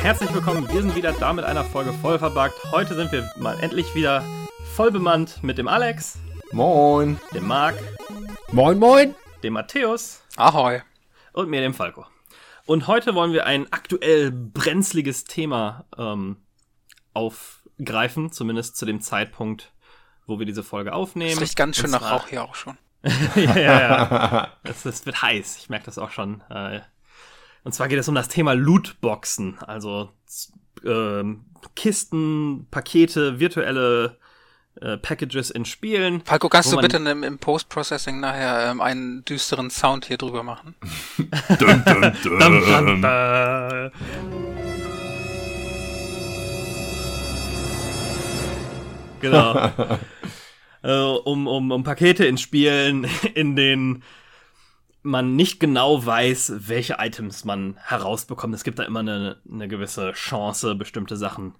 Herzlich willkommen, wir sind wieder da mit einer Folge voll verbuggt. Heute sind wir mal endlich wieder voll bemannt mit dem Alex, Moin. dem Marc, Moin, moin. dem Matthäus Ahoi. und mir, dem Falco. Und heute wollen wir ein aktuell brenzliges Thema ähm, aufgreifen, zumindest zu dem Zeitpunkt, wo wir diese Folge aufnehmen. Es riecht ganz schön nach Rauch hier auch schon. ja, ja, ja. Es, es wird heiß. Ich merke das auch schon. Äh, Und zwar geht es um das Thema Lootboxen. Also ähm, Kisten, Pakete, virtuelle äh, Packages in Spielen. Falco, kannst du bitte im, im Post-Processing nachher ähm, einen düsteren Sound hier drüber machen? Dum, dum, dum. Dum, dum, dum. Genau. äh, um, um, um Pakete in Spielen, in denen man nicht genau weiß, welche Items man herausbekommt. Es gibt da immer eine, eine gewisse Chance, bestimmte Sachen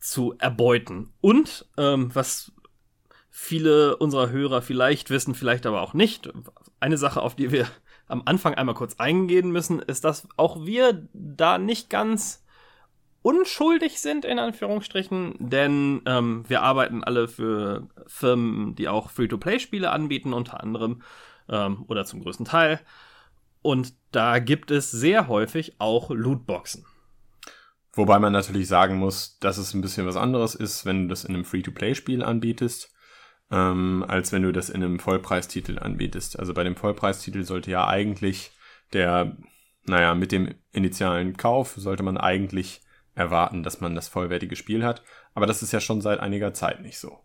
zu erbeuten. Und ähm, was viele unserer Hörer vielleicht wissen, vielleicht aber auch nicht, eine Sache, auf die wir am Anfang einmal kurz eingehen müssen, ist, dass auch wir da nicht ganz unschuldig sind, in Anführungsstrichen, denn ähm, wir arbeiten alle für Firmen, die auch Free-to-Play-Spiele anbieten, unter anderem ähm, oder zum größten Teil. Und da gibt es sehr häufig auch Lootboxen. Wobei man natürlich sagen muss, dass es ein bisschen was anderes ist, wenn du das in einem Free-to-Play-Spiel anbietest, ähm, als wenn du das in einem Vollpreistitel anbietest. Also bei dem Vollpreistitel sollte ja eigentlich der, naja, mit dem initialen Kauf sollte man eigentlich erwarten, dass man das vollwertige Spiel hat. Aber das ist ja schon seit einiger Zeit nicht so.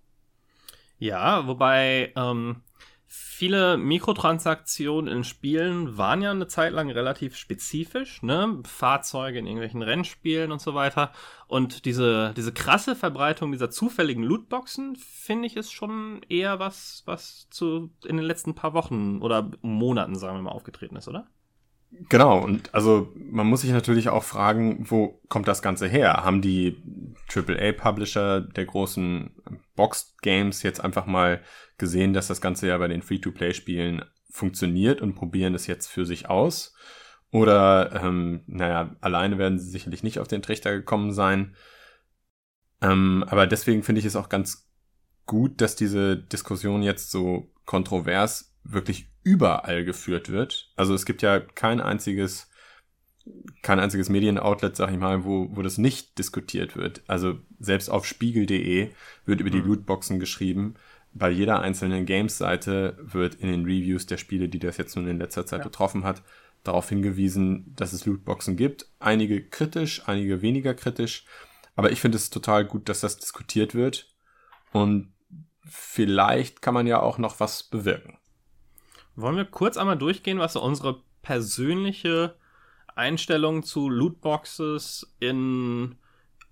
Ja, wobei ähm, viele Mikrotransaktionen in Spielen waren ja eine Zeit lang relativ spezifisch, ne? Fahrzeuge in irgendwelchen Rennspielen und so weiter. Und diese, diese krasse Verbreitung dieser zufälligen Lootboxen, finde ich, ist schon eher was, was zu in den letzten paar Wochen oder Monaten, sagen wir mal, aufgetreten ist, oder? Genau, und also man muss sich natürlich auch fragen, wo kommt das Ganze her? Haben die AAA-Publisher der großen Box-Games jetzt einfach mal gesehen, dass das Ganze ja bei den Free-to-Play-Spielen funktioniert und probieren es jetzt für sich aus? Oder, ähm, naja, alleine werden sie sicherlich nicht auf den Trichter gekommen sein. Ähm, aber deswegen finde ich es auch ganz gut, dass diese Diskussion jetzt so kontrovers wirklich überall geführt wird. Also es gibt ja kein einziges, kein einziges Medienoutlet, sag ich mal, wo, wo das nicht diskutiert wird. Also selbst auf spiegel.de wird über die Mhm. Lootboxen geschrieben. Bei jeder einzelnen Games-Seite wird in den Reviews der Spiele, die das jetzt nun in letzter Zeit Ja. betroffen hat, darauf hingewiesen, dass es Lootboxen gibt. Einige kritisch, einige weniger kritisch. Aber ich finde es total gut, dass das diskutiert wird. Und vielleicht kann man ja auch noch was bewirken. Wollen wir kurz einmal durchgehen, was so unsere persönliche Einstellung zu Lootboxes in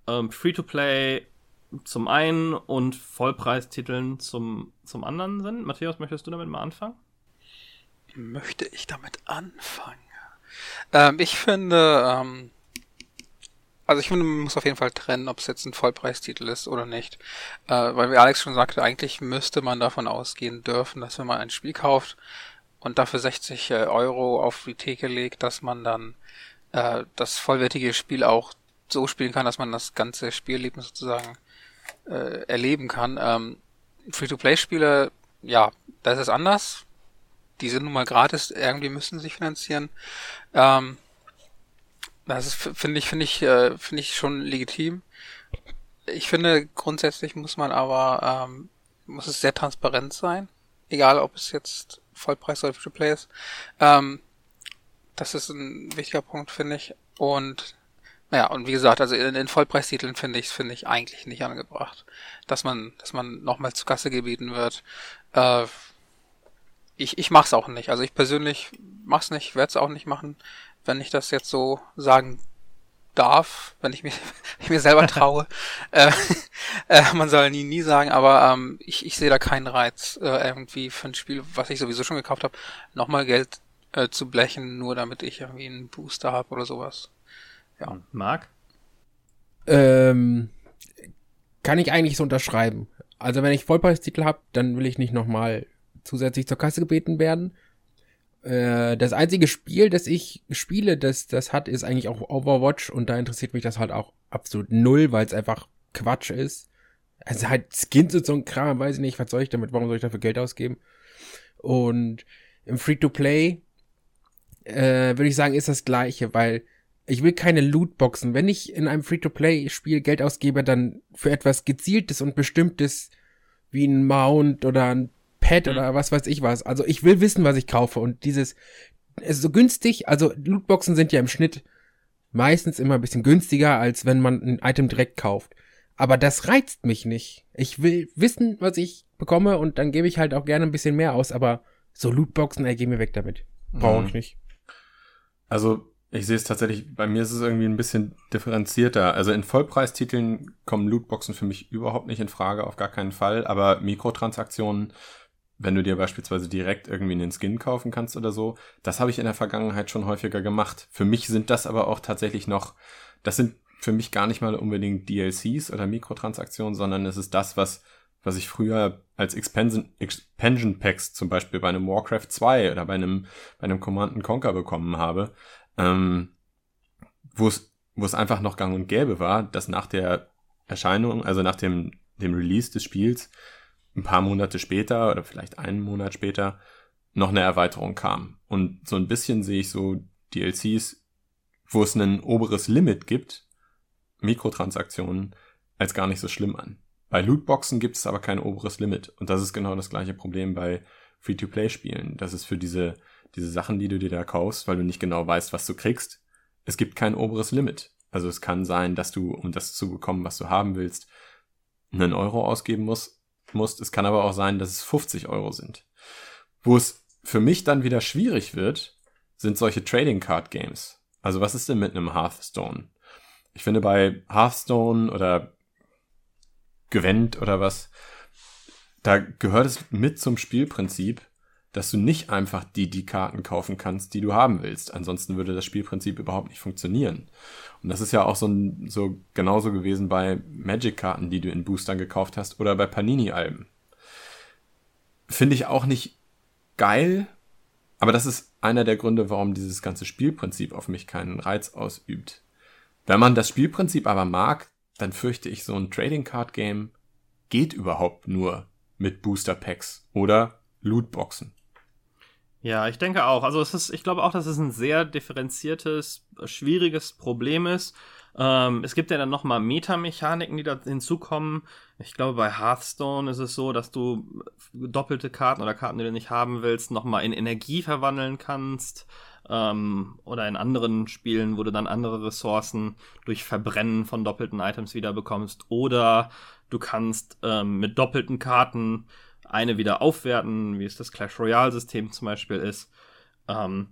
ähm, Free-to-Play zum einen und Vollpreistiteln zum, zum anderen sind? Matthäus, möchtest du damit mal anfangen? Möchte ich damit anfangen? Ähm, ich finde, ähm, also ich finde, man muss auf jeden Fall trennen, ob es jetzt ein Vollpreistitel ist oder nicht. Äh, weil wie Alex schon sagte, eigentlich müsste man davon ausgehen dürfen, dass wenn man ein Spiel kauft und dafür 60 äh, Euro auf die Theke legt, dass man dann äh, das vollwertige Spiel auch so spielen kann, dass man das ganze Spielleben sozusagen äh, erleben kann. Ähm, Free-to-Play-Spiele, ja, da ist es anders. Die sind nun mal gratis, irgendwie müssen sie sich finanzieren. Ähm, das ist, finde ich, finde ich, äh, finde ich schon legitim. Ich finde, grundsätzlich muss man aber, ähm, muss es sehr transparent sein. Egal, ob es jetzt Vollpreis oder Free-to-Play ist. Ähm, das ist ein wichtiger Punkt, finde ich. Und naja, und wie gesagt, also in den Vollpreistiteln finde ich finde ich eigentlich nicht angebracht, dass man, dass man nochmal zu Kasse gebeten wird. Äh, ich, ich mach's auch nicht. Also ich persönlich mach's nicht, werde es auch nicht machen, wenn ich das jetzt so sagen darf, wenn ich mir, wenn ich mir selber traue. äh, äh, man soll nie, nie sagen, aber ähm, ich, ich sehe da keinen Reiz, äh, irgendwie für ein Spiel, was ich sowieso schon gekauft habe, nochmal Geld äh, zu blechen, nur damit ich irgendwie einen Booster habe oder sowas. Ja. Marc? Ähm, kann ich eigentlich so unterschreiben. Also wenn ich Vollpreistitel habe, dann will ich nicht nochmal zusätzlich zur Kasse gebeten werden. Äh, das einzige Spiel, das ich spiele, das das hat, ist eigentlich auch Overwatch und da interessiert mich das halt auch absolut null, weil es einfach Quatsch ist. Also halt Skins und so ein Kram, weiß ich nicht, was soll ich damit, warum soll ich dafür Geld ausgeben? Und im Free-to-Play äh, würde ich sagen, ist das gleiche, weil ich will keine Lootboxen. Wenn ich in einem Free-to-Play-Spiel Geld ausgebe, dann für etwas gezieltes und bestimmtes wie ein Mount oder ein Pad mhm. oder was weiß ich was. Also ich will wissen, was ich kaufe und dieses es ist so günstig, also Lootboxen sind ja im Schnitt meistens immer ein bisschen günstiger, als wenn man ein Item direkt kauft. Aber das reizt mich nicht. Ich will wissen, was ich bekomme und dann gebe ich halt auch gerne ein bisschen mehr aus, aber so Lootboxen, ey, geh mir weg damit. Brauche ich mhm. nicht. Also ich sehe es tatsächlich, bei mir ist es irgendwie ein bisschen differenzierter. Also in Vollpreistiteln kommen Lootboxen für mich überhaupt nicht in Frage, auf gar keinen Fall. Aber Mikrotransaktionen, wenn du dir beispielsweise direkt irgendwie einen Skin kaufen kannst oder so, das habe ich in der Vergangenheit schon häufiger gemacht. Für mich sind das aber auch tatsächlich noch, das sind für mich gar nicht mal unbedingt DLCs oder Mikrotransaktionen, sondern es ist das, was, was ich früher als Expansion, Expansion Packs zum Beispiel bei einem Warcraft 2 oder bei einem, bei einem Command Conquer bekommen habe ähm, wo es wo es einfach noch gang und gäbe war, dass nach der Erscheinung, also nach dem, dem Release des Spiels, ein paar Monate später oder vielleicht einen Monat später noch eine Erweiterung kam. Und so ein bisschen sehe ich so DLCs, wo es ein oberes Limit gibt, Mikrotransaktionen, als gar nicht so schlimm an. Bei Lootboxen gibt es aber kein oberes Limit. Und das ist genau das gleiche Problem bei Free-to-Play-Spielen. Das ist für diese diese Sachen, die du dir da kaufst, weil du nicht genau weißt, was du kriegst. Es gibt kein oberes Limit. Also es kann sein, dass du, um das zu bekommen, was du haben willst, einen Euro ausgeben musst. Musst. Es kann aber auch sein, dass es 50 Euro sind. Wo es für mich dann wieder schwierig wird, sind solche Trading Card Games. Also was ist denn mit einem Hearthstone? Ich finde bei Hearthstone oder Gwent oder was, da gehört es mit zum Spielprinzip, dass du nicht einfach die, die Karten kaufen kannst, die du haben willst. Ansonsten würde das Spielprinzip überhaupt nicht funktionieren. Und das ist ja auch so, so genauso gewesen bei Magic-Karten, die du in Boostern gekauft hast oder bei Panini-Alben. Finde ich auch nicht geil, aber das ist einer der Gründe, warum dieses ganze Spielprinzip auf mich keinen Reiz ausübt. Wenn man das Spielprinzip aber mag, dann fürchte ich, so ein Trading Card Game geht überhaupt nur mit Booster Packs oder Lootboxen. Ja, ich denke auch. Also es ist, ich glaube auch, dass es ein sehr differenziertes, schwieriges Problem ist. Ähm, es gibt ja dann nochmal Metamechaniken, die da hinzukommen. Ich glaube, bei Hearthstone ist es so, dass du doppelte Karten oder Karten, die du nicht haben willst, nochmal in Energie verwandeln kannst. Ähm, oder in anderen Spielen, wo du dann andere Ressourcen durch Verbrennen von doppelten Items wieder bekommst. Oder du kannst ähm, mit doppelten Karten eine wieder aufwerten, wie es das Clash Royale-System zum Beispiel ist. Ähm,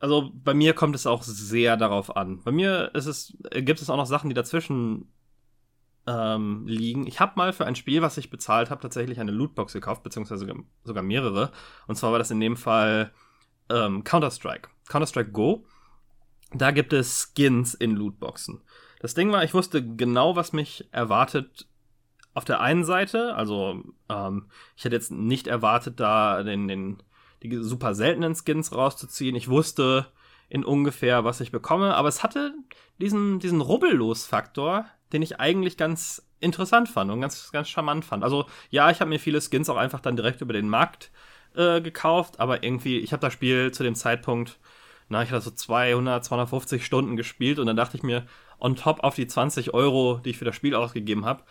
also bei mir kommt es auch sehr darauf an. Bei mir ist es, gibt es auch noch Sachen, die dazwischen ähm, liegen. Ich habe mal für ein Spiel, was ich bezahlt habe, tatsächlich eine Lootbox gekauft, beziehungsweise sogar mehrere. Und zwar war das in dem Fall ähm, Counter-Strike. Counter-Strike Go. Da gibt es Skins in Lootboxen. Das Ding war, ich wusste genau, was mich erwartet auf der einen Seite, also ähm, ich hätte jetzt nicht erwartet, da den, den, die super seltenen Skins rauszuziehen. Ich wusste in ungefähr, was ich bekomme, aber es hatte diesen, diesen Rubbellos-Faktor, den ich eigentlich ganz interessant fand und ganz, ganz charmant fand. Also ja, ich habe mir viele Skins auch einfach dann direkt über den Markt äh, gekauft, aber irgendwie, ich habe das Spiel zu dem Zeitpunkt, na, ich hatte so 200, 250 Stunden gespielt und dann dachte ich mir, on top auf die 20 Euro, die ich für das Spiel ausgegeben habe,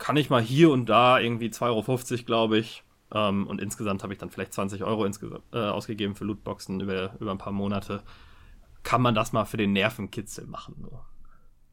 kann ich mal hier und da irgendwie 2,50 Euro, glaube ich. Ähm, und insgesamt habe ich dann vielleicht 20 Euro insgesamt, äh, ausgegeben für Lootboxen über, über ein paar Monate. Kann man das mal für den Nervenkitzel machen. Nur.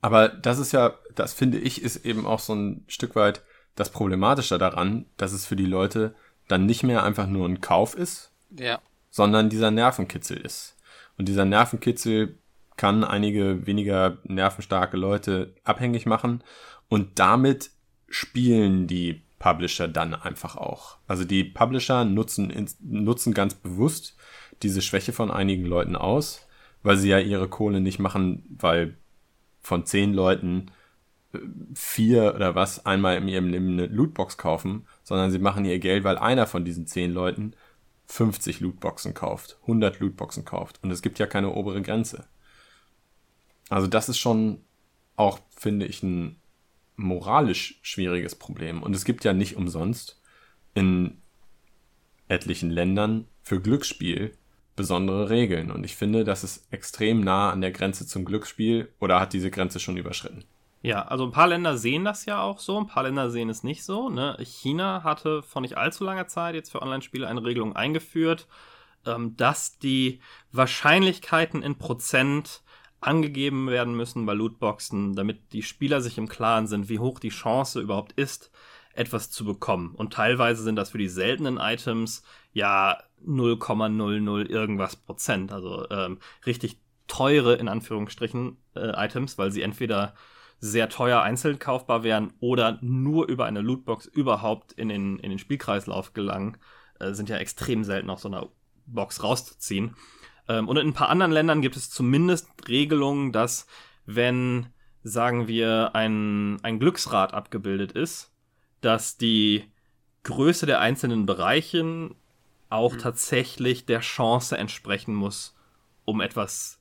Aber das ist ja, das finde ich, ist eben auch so ein Stück weit das Problematische daran, dass es für die Leute dann nicht mehr einfach nur ein Kauf ist, ja. sondern dieser Nervenkitzel ist. Und dieser Nervenkitzel kann einige weniger nervenstarke Leute abhängig machen und damit spielen die Publisher dann einfach auch. Also die Publisher nutzen, nutzen ganz bewusst diese Schwäche von einigen Leuten aus, weil sie ja ihre Kohle nicht machen, weil von zehn Leuten vier oder was einmal in ihrem Leben eine Lootbox kaufen, sondern sie machen ihr Geld, weil einer von diesen zehn Leuten 50 Lootboxen kauft, 100 Lootboxen kauft. Und es gibt ja keine obere Grenze. Also das ist schon auch, finde ich, ein moralisch schwieriges Problem. Und es gibt ja nicht umsonst in etlichen Ländern für Glücksspiel besondere Regeln. Und ich finde, das ist extrem nah an der Grenze zum Glücksspiel oder hat diese Grenze schon überschritten. Ja, also ein paar Länder sehen das ja auch so, ein paar Länder sehen es nicht so. Ne? China hatte vor nicht allzu langer Zeit jetzt für Online-Spiele eine Regelung eingeführt, ähm, dass die Wahrscheinlichkeiten in Prozent angegeben werden müssen bei Lootboxen, damit die Spieler sich im Klaren sind, wie hoch die Chance überhaupt ist, etwas zu bekommen. Und teilweise sind das für die seltenen Items ja 0,00 irgendwas Prozent. Also ähm, richtig teure, in Anführungsstrichen, äh, Items, weil sie entweder sehr teuer einzeln kaufbar wären oder nur über eine Lootbox überhaupt in den, in den Spielkreislauf gelangen, äh, sind ja extrem selten aus so einer Box rauszuziehen. Ähm, und in ein paar anderen Ländern gibt es zumindest Regelungen, dass wenn, sagen wir, ein, ein Glücksrad abgebildet ist, dass die Größe der einzelnen Bereichen auch mhm. tatsächlich der Chance entsprechen muss, um etwas,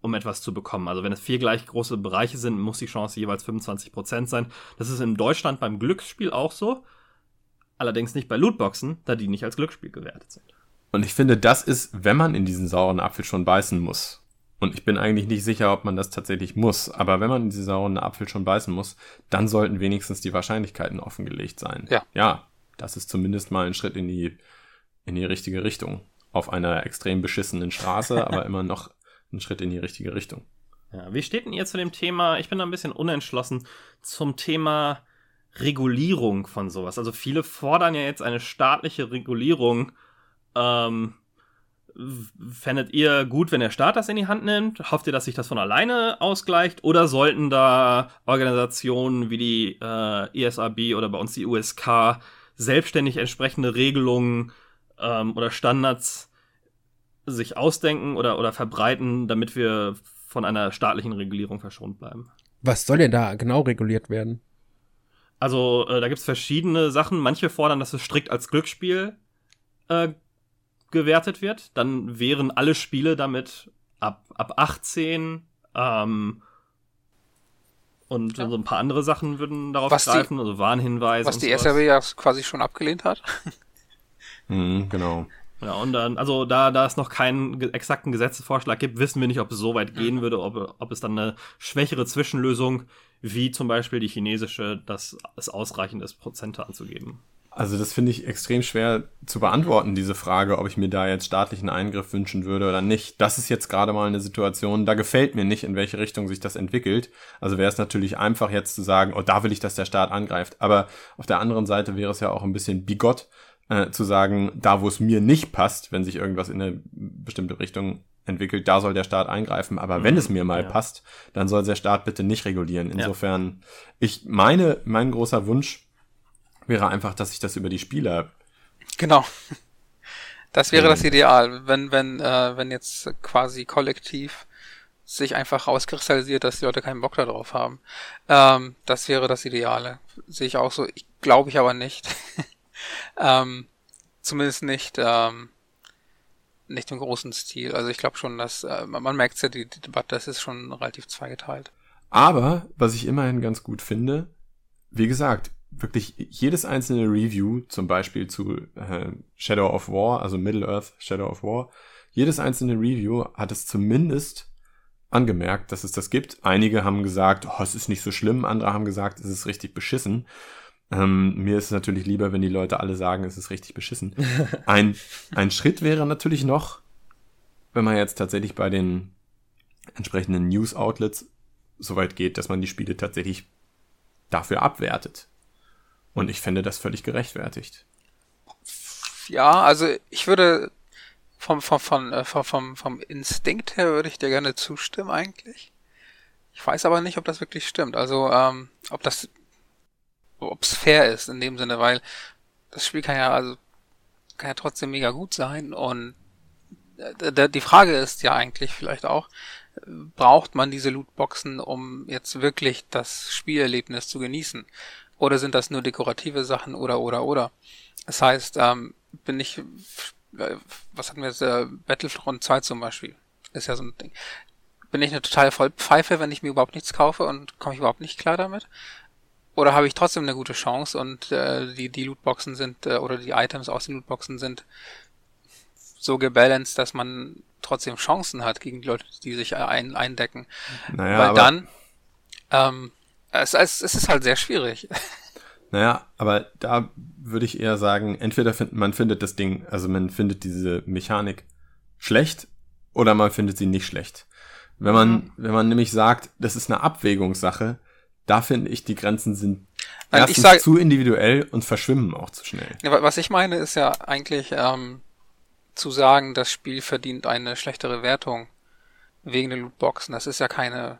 um etwas zu bekommen. Also wenn es vier gleich große Bereiche sind, muss die Chance jeweils 25% sein. Das ist in Deutschland beim Glücksspiel auch so. Allerdings nicht bei Lootboxen, da die nicht als Glücksspiel gewertet sind. Und ich finde, das ist, wenn man in diesen sauren Apfel schon beißen muss. Und ich bin eigentlich nicht sicher, ob man das tatsächlich muss. Aber wenn man in diesen sauren Apfel schon beißen muss, dann sollten wenigstens die Wahrscheinlichkeiten offengelegt sein. Ja. Ja, das ist zumindest mal ein Schritt in die, in die richtige Richtung. Auf einer extrem beschissenen Straße, aber immer noch ein Schritt in die richtige Richtung. Ja, wie steht denn ihr zu dem Thema? Ich bin da ein bisschen unentschlossen zum Thema Regulierung von sowas. Also viele fordern ja jetzt eine staatliche Regulierung ähm, fändet ihr gut, wenn der Staat das in die Hand nimmt? Hofft ihr, dass sich das von alleine ausgleicht? Oder sollten da Organisationen wie die äh, ESRB oder bei uns die USK selbstständig entsprechende Regelungen ähm, oder Standards sich ausdenken oder, oder verbreiten, damit wir von einer staatlichen Regulierung verschont bleiben? Was soll denn da genau reguliert werden? Also, äh, da gibt es verschiedene Sachen. Manche fordern, dass es strikt als Glücksspiel äh, gewertet wird, dann wären alle Spiele damit ab, ab 18 ähm, und ja. so ein paar andere Sachen würden darauf was greifen, die, also Warnhinweise. Was die. SRW ja quasi schon abgelehnt hat. mhm, genau. Ja, und dann, also da, da es noch keinen exakten Gesetzesvorschlag gibt, wissen wir nicht, ob es so weit gehen mhm. würde, ob, ob es dann eine schwächere Zwischenlösung, wie zum Beispiel die chinesische, dass es ausreichend ist, Prozente anzugeben. Also das finde ich extrem schwer zu beantworten, diese Frage, ob ich mir da jetzt staatlichen Eingriff wünschen würde oder nicht. Das ist jetzt gerade mal eine Situation, da gefällt mir nicht, in welche Richtung sich das entwickelt. Also wäre es natürlich einfach jetzt zu sagen, oh, da will ich, dass der Staat angreift. Aber auf der anderen Seite wäre es ja auch ein bisschen bigott äh, zu sagen, da wo es mir nicht passt, wenn sich irgendwas in eine bestimmte Richtung entwickelt, da soll der Staat eingreifen. Aber mhm, wenn es mir mal ja. passt, dann soll der Staat bitte nicht regulieren. Insofern, ja. ich meine, mein großer Wunsch wäre einfach, dass ich das über die Spieler. Genau. Das wäre das Ideal, wenn, wenn, äh, wenn jetzt quasi kollektiv sich einfach rauskristallisiert, dass die Leute keinen Bock darauf haben. Ähm, das wäre das Ideale. Sehe ich auch so. Ich glaube ich aber nicht. ähm, zumindest nicht, ähm, nicht im großen Stil. Also ich glaube schon, dass äh, man merkt ja, die, die Debatte, das ist schon relativ zweigeteilt. Aber, was ich immerhin ganz gut finde, wie gesagt, wirklich jedes einzelne Review, zum Beispiel zu äh, Shadow of War, also Middle-earth Shadow of War, jedes einzelne Review hat es zumindest angemerkt, dass es das gibt. Einige haben gesagt, oh, es ist nicht so schlimm, andere haben gesagt, es ist richtig beschissen. Ähm, mir ist es natürlich lieber, wenn die Leute alle sagen, es ist richtig beschissen. Ein, ein Schritt wäre natürlich noch, wenn man jetzt tatsächlich bei den entsprechenden News-Outlets so weit geht, dass man die Spiele tatsächlich dafür abwertet. Und ich fände das völlig gerechtfertigt. Ja, also ich würde vom, vom, vom, äh, vom, vom, vom Instinkt her würde ich dir gerne zustimmen eigentlich. Ich weiß aber nicht, ob das wirklich stimmt. Also, ähm, ob das, ob es fair ist in dem Sinne, weil das Spiel kann ja, also, kann ja trotzdem mega gut sein und äh, die Frage ist ja eigentlich vielleicht auch, braucht man diese Lootboxen, um jetzt wirklich das Spielerlebnis zu genießen? Oder sind das nur dekorative Sachen oder oder oder? Das heißt, ähm, bin ich, äh, was hatten wir jetzt, äh, Battlefront 2 zum Beispiel, ist ja so ein Ding. Bin ich eine totale Vollpfeife, wenn ich mir überhaupt nichts kaufe und komme ich überhaupt nicht klar damit? Oder habe ich trotzdem eine gute Chance und äh, die, die Lootboxen sind, äh, oder die Items aus den Lootboxen sind so gebalanced, dass man trotzdem Chancen hat gegen die Leute, die sich ein, eindecken. Naja, Weil dann, ähm, es, es, es ist halt sehr schwierig. Naja, aber da würde ich eher sagen, entweder find, man findet das Ding, also man findet diese Mechanik schlecht oder man findet sie nicht schlecht. Wenn man, Mhm. wenn man nämlich sagt, das ist eine Abwägungssache, da finde ich, die Grenzen sind ich erstens sag- zu individuell und verschwimmen auch zu schnell. Ja, wa- Was ich meine, ist ja eigentlich ähm, zu sagen, das Spiel verdient eine schlechtere Wertung wegen den Lootboxen. Das ist ja keine.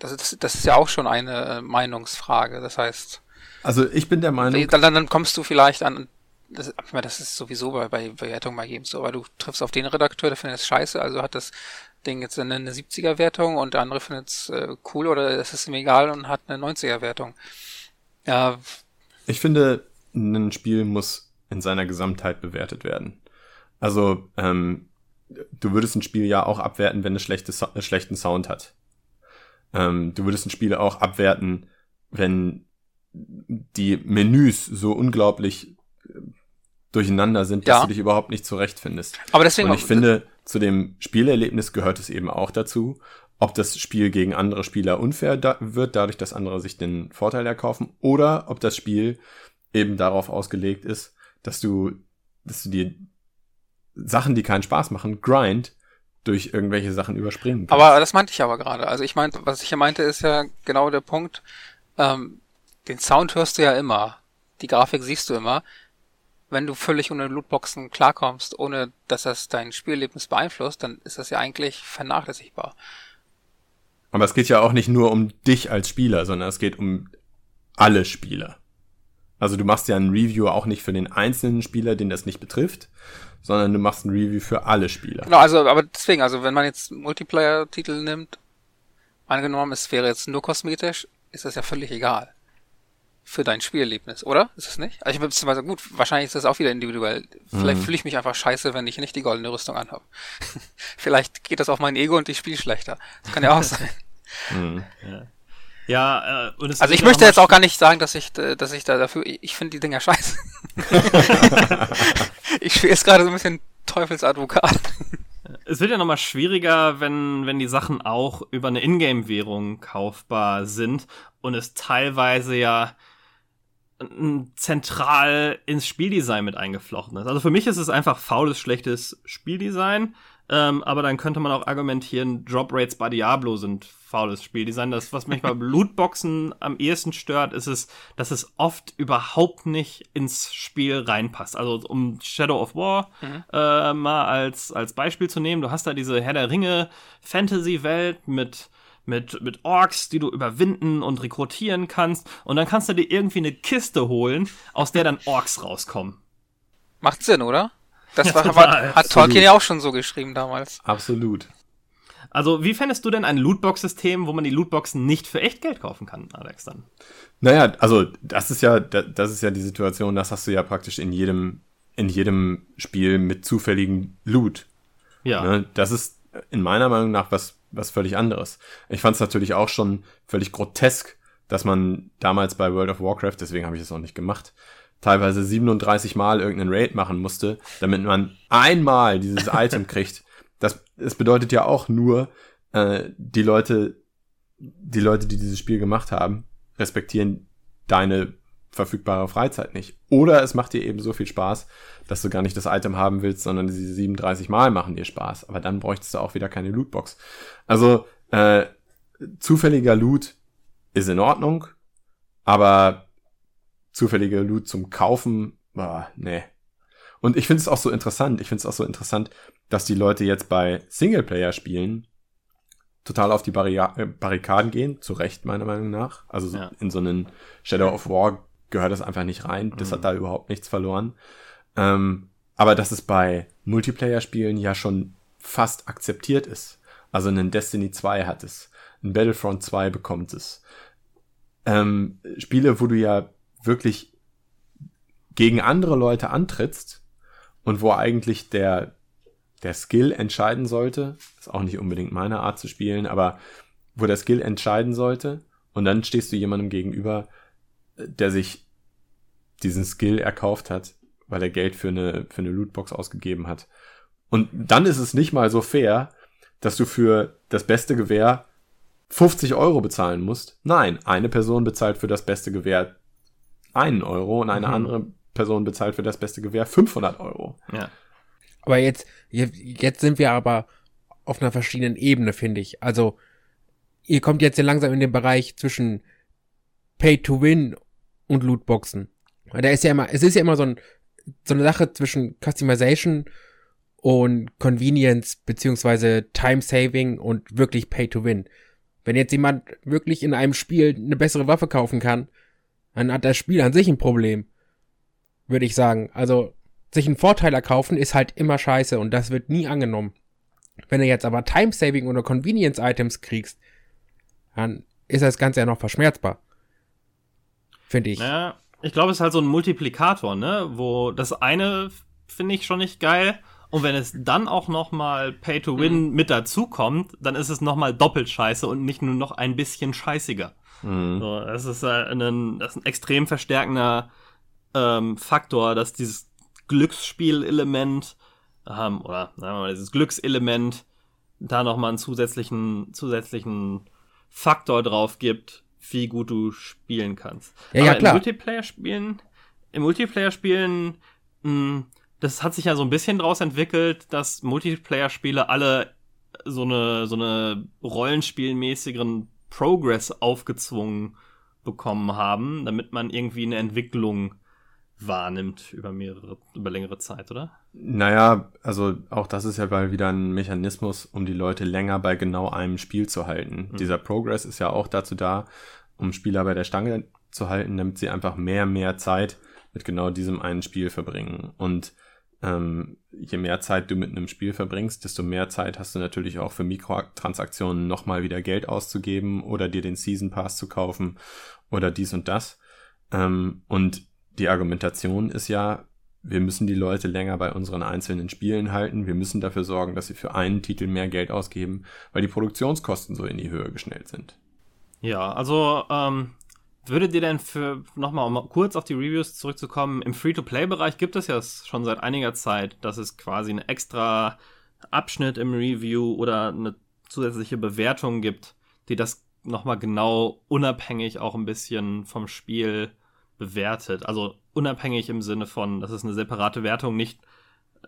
Das ist, das ist ja auch schon eine äh, Meinungsfrage. Das heißt, Also ich bin der Meinung, dann, dann, kommst du vielleicht an. Das, das ist sowieso bei, bei Bewertung bei jedem so, aber du triffst auf den Redakteur, der findet es scheiße, also hat das Ding jetzt eine, eine 70er-Wertung und der andere findet es äh, cool oder es ist ihm egal und hat eine 90er-Wertung. Ja, Ich finde, ein Spiel muss in seiner Gesamtheit bewertet werden. Also, ähm, du würdest ein Spiel ja auch abwerten, wenn es schlechte, Sa- äh, schlechten Sound hat. Ähm, du würdest ein Spiel auch abwerten, wenn die Menüs so unglaublich äh, durcheinander sind, dass Ja. du dich überhaupt nicht zurechtfindest. aber deswegen. Und ich finde, zu dem Spielerlebnis gehört es eben auch dazu, ob das Spiel gegen andere Spieler unfair da wird, dadurch, dass andere sich den Vorteil erkaufen, oder ob das Spiel eben darauf ausgelegt ist, dass du, dass du dir Sachen, die keinen Spaß machen, grind durch irgendwelche Sachen überspringen kannst. Aber das meinte ich aber gerade. Also ich meinte, was ich hier meinte, ist ja genau der Punkt. Ähm, den Sound hörst du ja immer. Die Grafik siehst du immer. Wenn du völlig ohne Lootboxen klarkommst, ohne dass das dein Spielerlebnis beeinflusst, dann ist das ja eigentlich vernachlässigbar. Aber es geht ja auch nicht nur um dich als Spieler, sondern es geht um alle Spieler. Also du machst ja ein Review auch nicht für den einzelnen Spieler, den das nicht betrifft, sondern du machst ein Review für alle Spieler. Genau, also, aber deswegen, also wenn man jetzt Multiplayer-Titel nimmt, angenommen, es wäre jetzt nur kosmetisch, ist das ja völlig egal. Für dein Spielerlebnis, oder? Ist es nicht? Also ich bin beziehungsweise gut, wahrscheinlich ist das auch wieder individuell. Vielleicht fühle ich mich einfach scheiße, wenn ich nicht die goldene Rüstung anhabe. Vielleicht geht das auf mein Ego und ich spiele schlechter. Das kann ja auch sein. Mhm. Ja, äh, und es Also ich ja möchte jetzt auch gar nicht sagen, dass ich, äh, dass ich da dafür, ich, ich finde die Dinger scheiße. ich spiele jetzt gerade so ein bisschen Teufelsadvokat. Es wird ja nochmal schwieriger, wenn, wenn die Sachen auch über eine Ingame-Währung kaufbar sind und es teilweise ja zentral ins Spieldesign mit eingeflochten ist. Also für mich ist es einfach faules, schlechtes Spieldesign, ähm, aber dann könnte man auch argumentieren, Drop Rates bei Diablo sind faules Spieldesign. Das, was mich bei Lootboxen am ehesten stört, ist es, dass es oft überhaupt nicht ins Spiel reinpasst. Also um Shadow of War äh, mal als, als Beispiel zu nehmen, du hast da diese Herr der Ringe Fantasy-Welt mit mit, mit Orks, die du überwinden und rekrutieren kannst. Und dann kannst du dir irgendwie eine Kiste holen, aus der dann Orks rauskommen. Macht Sinn, oder? Das Ja, war, hat Tolkien ja auch schon so geschrieben damals. Absolut. Also, wie fändest du denn ein Lootbox-System, wo man die Lootboxen nicht für echt Geld kaufen kann, Alex, dann? Naja, also das ist ja, da- das ist ja die Situation, das hast du ja praktisch in jedem, in jedem Spiel mit zufälligen Loot. Ja. Ne? Das ist in meiner Meinung nach was, was völlig anderes. Ich fand es natürlich auch schon völlig grotesk, dass man damals bei World of Warcraft, deswegen habe ich es auch nicht gemacht, teilweise 37 Mal irgendeinen Raid machen musste, damit man einmal dieses Item kriegt. Das bedeutet ja auch nur, äh, die Leute, die Leute, die dieses Spiel gemacht haben, respektieren deine verfügbare Freizeit nicht. Oder es macht dir eben so viel Spaß, dass du gar nicht das Item haben willst, sondern diese 37 Mal machen dir Spaß. Aber dann bräuchtest du auch wieder keine Lootbox. Also, äh, zufälliger Loot ist in Ordnung, aber zufälliger Loot zum Kaufen, ah, nee. Und ich finde es auch so interessant, ich finde es auch so interessant, dass die Leute jetzt bei Singleplayer-Spielen total auf die Barria äh, Barrikaden gehen, zu Recht meiner Meinung nach. Also so Ja. in so einen Shadow of War gehört das einfach nicht rein. Das Mhm. hat da überhaupt nichts verloren. Ähm, aber dass es bei Multiplayer-Spielen ja schon fast akzeptiert ist. Also ein Destiny 2 hat es, ein Battlefront 2 bekommt es. Ähm, Spiele, wo du ja wirklich gegen andere Leute antrittst und wo eigentlich der, der Skill entscheiden sollte, ist auch nicht unbedingt meine Art zu spielen, aber wo der Skill entscheiden sollte und dann stehst du jemandem gegenüber, der sich diesen Skill erkauft hat, weil er Geld für eine, für eine Lootbox ausgegeben hat. Und dann ist es nicht mal so fair, dass du für das beste Gewehr 50 Euro bezahlen musst. Nein, eine Person bezahlt für das beste Gewehr einen Euro und eine mhm. andere Person bezahlt für das beste Gewehr 500 Euro. Ja. Aber jetzt, jetzt sind wir aber auf einer verschiedenen Ebene, finde ich. Also, ihr kommt jetzt ja langsam in den Bereich zwischen Pay to Win und Lootboxen. Da ist ja immer, es ist ja immer so, ein, so eine Sache zwischen Customization und Convenience beziehungsweise Time Saving und wirklich Pay to Win. Wenn jetzt jemand wirklich in einem Spiel eine bessere Waffe kaufen kann, dann hat das Spiel an sich ein Problem. Würde ich sagen. Also, sich einen Vorteil erkaufen ist halt immer scheiße und das wird nie angenommen. Wenn du jetzt aber Time Saving oder Convenience Items kriegst, dann ist das Ganze ja noch verschmerzbar. Finde ich. Ja, ich glaube, es ist halt so ein Multiplikator, ne? Wo das eine finde ich schon nicht geil. Und wenn es dann auch noch mal Pay to Win mhm. mit dazukommt, dann ist es noch mal doppelt scheiße und nicht nur noch ein bisschen scheißiger. Mhm. So, das ist äh, ein, das ist ein extrem verstärkender ähm, Faktor, dass dieses Glücksspielelement ähm, oder sagen wir mal, dieses Glückselement da noch mal einen zusätzlichen zusätzlichen Faktor drauf gibt, wie gut du spielen kannst. Ja, Aber ja, klar. im Multiplayer-Spielen, im Multiplayer-Spielen, hm, das hat sich ja so ein bisschen draus entwickelt, dass Multiplayer-Spiele alle so eine, so eine rollenspielmäßigeren Progress aufgezwungen bekommen haben, damit man irgendwie eine Entwicklung wahrnimmt über mehrere, über längere Zeit, oder? Naja, also auch das ist ja mal wieder ein Mechanismus, um die Leute länger bei genau einem Spiel zu halten. Mhm. Dieser Progress ist ja auch dazu da, um Spieler bei der Stange zu halten, damit sie einfach mehr, mehr Zeit mit genau diesem einen Spiel verbringen. Und ähm, je mehr Zeit du mit einem Spiel verbringst, desto mehr Zeit hast du natürlich auch für Mikrotransaktionen nochmal wieder Geld auszugeben oder dir den Season Pass zu kaufen oder dies und das. Ähm, und die Argumentation ist ja, wir müssen die Leute länger bei unseren einzelnen Spielen halten. Wir müssen dafür sorgen, dass sie für einen Titel mehr Geld ausgeben, weil die Produktionskosten so in die Höhe geschnellt sind. Ja, also ähm, würdet ihr denn für nochmal um kurz auf die Reviews zurückzukommen, im Free-to-Play-Bereich gibt es ja schon seit einiger Zeit, dass es quasi einen extra Abschnitt im Review oder eine zusätzliche Bewertung gibt, die das nochmal genau unabhängig auch ein bisschen vom Spiel bewertet. Also unabhängig im Sinne von, das ist eine separate Wertung, nicht,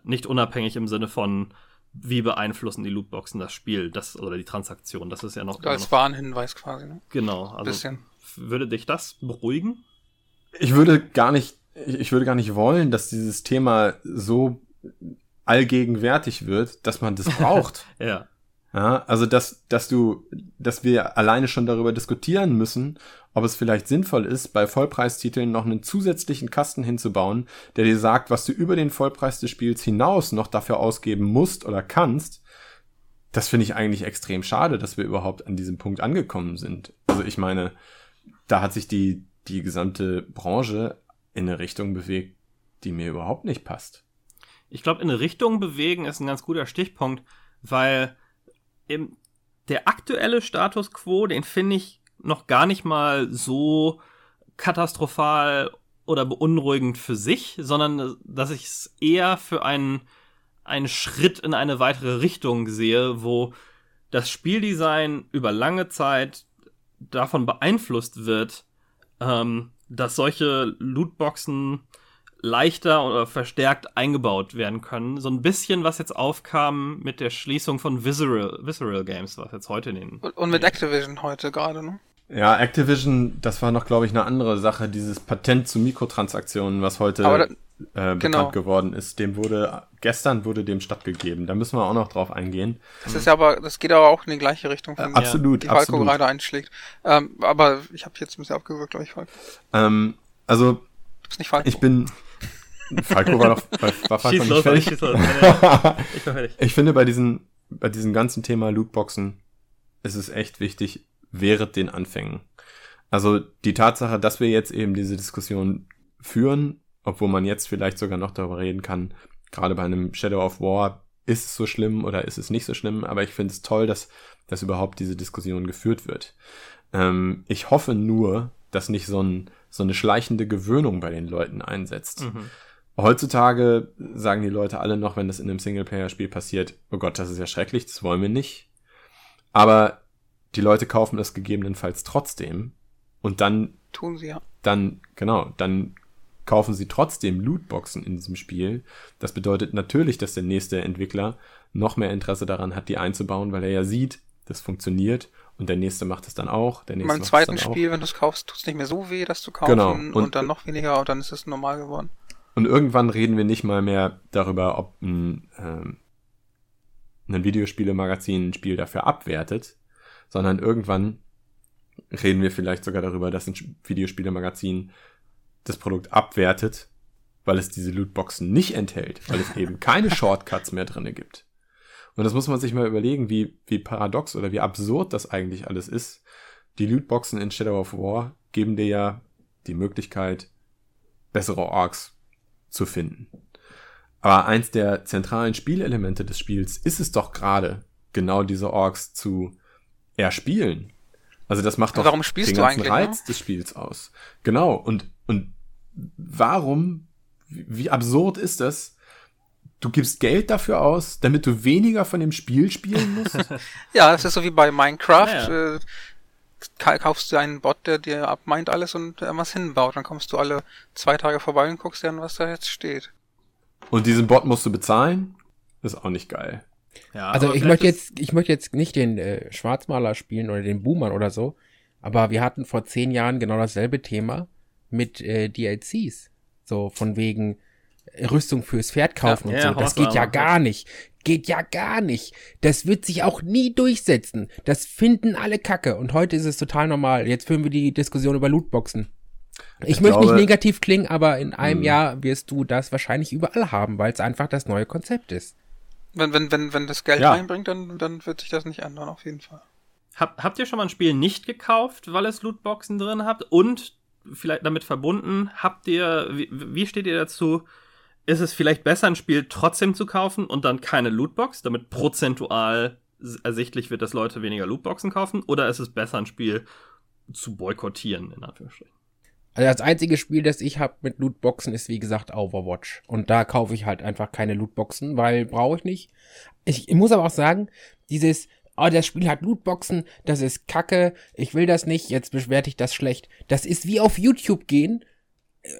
nicht unabhängig im Sinne von, wie beeinflussen die Lootboxen das Spiel, das oder die Transaktion. Das ist ja noch. Als noch, Warnhinweis quasi, ne? Genau. Also Bisschen. Würde dich das beruhigen? Ich würde gar nicht, ich würde gar nicht wollen, dass dieses Thema so allgegenwärtig wird, dass man das braucht. ja. Ja, also dass, dass du, dass wir alleine schon darüber diskutieren müssen, ob es vielleicht sinnvoll ist, bei Vollpreistiteln noch einen zusätzlichen Kasten hinzubauen, der dir sagt, was du über den Vollpreis des Spiels hinaus noch dafür ausgeben musst oder kannst. Das finde ich eigentlich extrem schade, dass wir überhaupt an diesem Punkt angekommen sind. Also ich meine, da hat sich die, die gesamte Branche in eine Richtung bewegt, die mir überhaupt nicht passt. Ich glaube, in eine Richtung bewegen ist ein ganz guter Stichpunkt, weil im, der aktuelle Status quo, den finde ich noch gar nicht mal so katastrophal oder beunruhigend für sich, sondern dass ich es eher für einen, einen Schritt in eine weitere Richtung sehe, wo das Spieldesign über lange Zeit davon beeinflusst wird, ähm, dass solche Lootboxen leichter oder verstärkt eingebaut werden können. So ein bisschen, was jetzt aufkam mit der Schließung von Visceral, Visceral Games, was jetzt heute in den. Und, und mit Activision heute gerade, ne? Ja, Activision, das war noch, glaube ich, eine andere Sache, dieses Patent zu Mikrotransaktionen, was heute da, äh, bekannt genau. geworden ist. Dem wurde, gestern wurde dem stattgegeben. Da müssen wir auch noch drauf eingehen. Das ist ja aber, das geht aber auch in die gleiche Richtung, äh, absolut, die Falco gerade einschlägt. Ähm, aber ich habe jetzt ein bisschen abgewürgt, glaube ich, Falco. Ähm, also, du bist nicht Falco. Ich bin, Falco war doch, war, war Falco schieß nicht los, fertig? Ich, los. ich, ich finde bei diesen bei diesem ganzen Thema Lootboxen ist es echt wichtig, während den Anfängen. Also die Tatsache, dass wir jetzt eben diese Diskussion führen, obwohl man jetzt vielleicht sogar noch darüber reden kann, gerade bei einem Shadow of War, ist es so schlimm oder ist es nicht so schlimm, aber ich finde es toll, dass, dass überhaupt diese Diskussion geführt wird. Ähm, ich hoffe nur, dass nicht so, ein, so eine schleichende Gewöhnung bei den Leuten einsetzt. Mhm. Heutzutage sagen die Leute alle noch, wenn das in einem Singleplayer-Spiel passiert, oh Gott, das ist ja schrecklich, das wollen wir nicht. Aber die Leute kaufen es gegebenenfalls trotzdem und dann tun sie ja. Dann genau, dann kaufen sie trotzdem Lootboxen in diesem Spiel. Das bedeutet natürlich, dass der nächste Entwickler noch mehr Interesse daran hat, die einzubauen, weil er ja sieht, das funktioniert und der nächste macht es dann auch. Der nächste Beim zweiten Spiel, auch. wenn du es kaufst, tut es nicht mehr so weh, das zu kaufen genau. und, und dann noch weniger und dann ist es normal geworden. Und irgendwann reden wir nicht mal mehr darüber, ob ein, ähm, ein Videospielemagazin ein Spiel dafür abwertet, sondern irgendwann reden wir vielleicht sogar darüber, dass ein Videospielemagazin das Produkt abwertet, weil es diese Lootboxen nicht enthält, weil es eben keine Shortcuts mehr drinne gibt. Und das muss man sich mal überlegen, wie, wie paradox oder wie absurd das eigentlich alles ist. Die Lootboxen in Shadow of War geben dir ja die Möglichkeit, bessere Orks zu finden. Aber eins der zentralen Spielelemente des Spiels ist es doch gerade, genau diese Orks zu erspielen. Also das macht doch warum spielst den ganzen Reiz noch? des Spiels aus. Genau. Und, und warum, wie absurd ist das? Du gibst Geld dafür aus, damit du weniger von dem Spiel spielen musst? ja, es ist so wie bei Minecraft. Ja, ja. Äh, kaufst du einen Bot, der dir abmeint alles und äh, was hinbaut. Dann kommst du alle zwei Tage vorbei und guckst dir an, was da jetzt steht. Und diesen Bot musst du bezahlen? Das ist auch nicht geil. Ja, also ich möchte jetzt, ich möchte jetzt nicht den äh, Schwarzmaler spielen oder den Boomer oder so, aber wir hatten vor zehn Jahren genau dasselbe Thema mit äh, DLCs. So von wegen Rüstung fürs Pferd kaufen ja, und ja, so. Das geht ja gar nicht. Geht ja gar nicht. Das wird sich auch nie durchsetzen. Das finden alle Kacke. Und heute ist es total normal. Jetzt führen wir die Diskussion über Lootboxen. Ich, ich möchte glaube, nicht negativ klingen, aber in einem mh. Jahr wirst du das wahrscheinlich überall haben, weil es einfach das neue Konzept ist. Wenn, wenn, wenn, wenn das Geld ja. reinbringt, dann, dann wird sich das nicht ändern, auf jeden Fall. Hab, habt ihr schon mal ein Spiel nicht gekauft, weil es Lootboxen drin habt? Und vielleicht damit verbunden, habt ihr, wie, wie steht ihr dazu? ist es vielleicht besser, ein Spiel trotzdem zu kaufen und dann keine Lootbox, damit prozentual ersichtlich wird, dass Leute weniger Lootboxen kaufen? Oder ist es besser, ein Spiel zu boykottieren, in Anführungsstrichen? Also das einzige Spiel, das ich habe mit Lootboxen, ist wie gesagt Overwatch. Und da kaufe ich halt einfach keine Lootboxen, weil brauche ich nicht. Ich, ich muss aber auch sagen, dieses, oh, das Spiel hat Lootboxen, das ist Kacke, ich will das nicht, jetzt bewerte ich das schlecht. Das ist wie auf YouTube gehen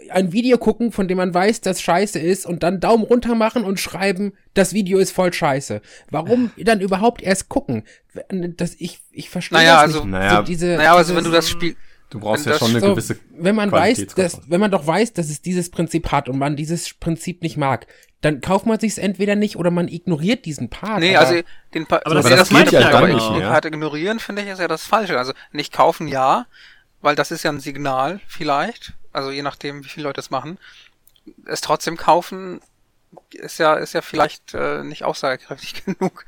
ein Video gucken, von dem man weiß, dass scheiße ist und dann Daumen runter machen und schreiben, das Video ist voll scheiße. Warum dann überhaupt erst gucken? Das, ich, ich verstehe naja, das also, nicht. Naja, so diese, naja, also wenn du das Spiel, Du brauchst ja schon eine so, gewisse Wenn man weiß, dass, wenn man doch weiß, dass es dieses Prinzip hat und man dieses Prinzip nicht mag, dann kauft man sich es entweder nicht oder man ignoriert diesen Part. Nee, also den Part, aber das, aber das, das geht ja dann nicht. Den Part ignorieren finde ich ist ja das Falsche. Also nicht kaufen, ja, weil das ist ja ein Signal vielleicht also je nachdem, wie viele Leute es machen, es trotzdem kaufen, ist ja, ist ja vielleicht äh, nicht aussagekräftig genug.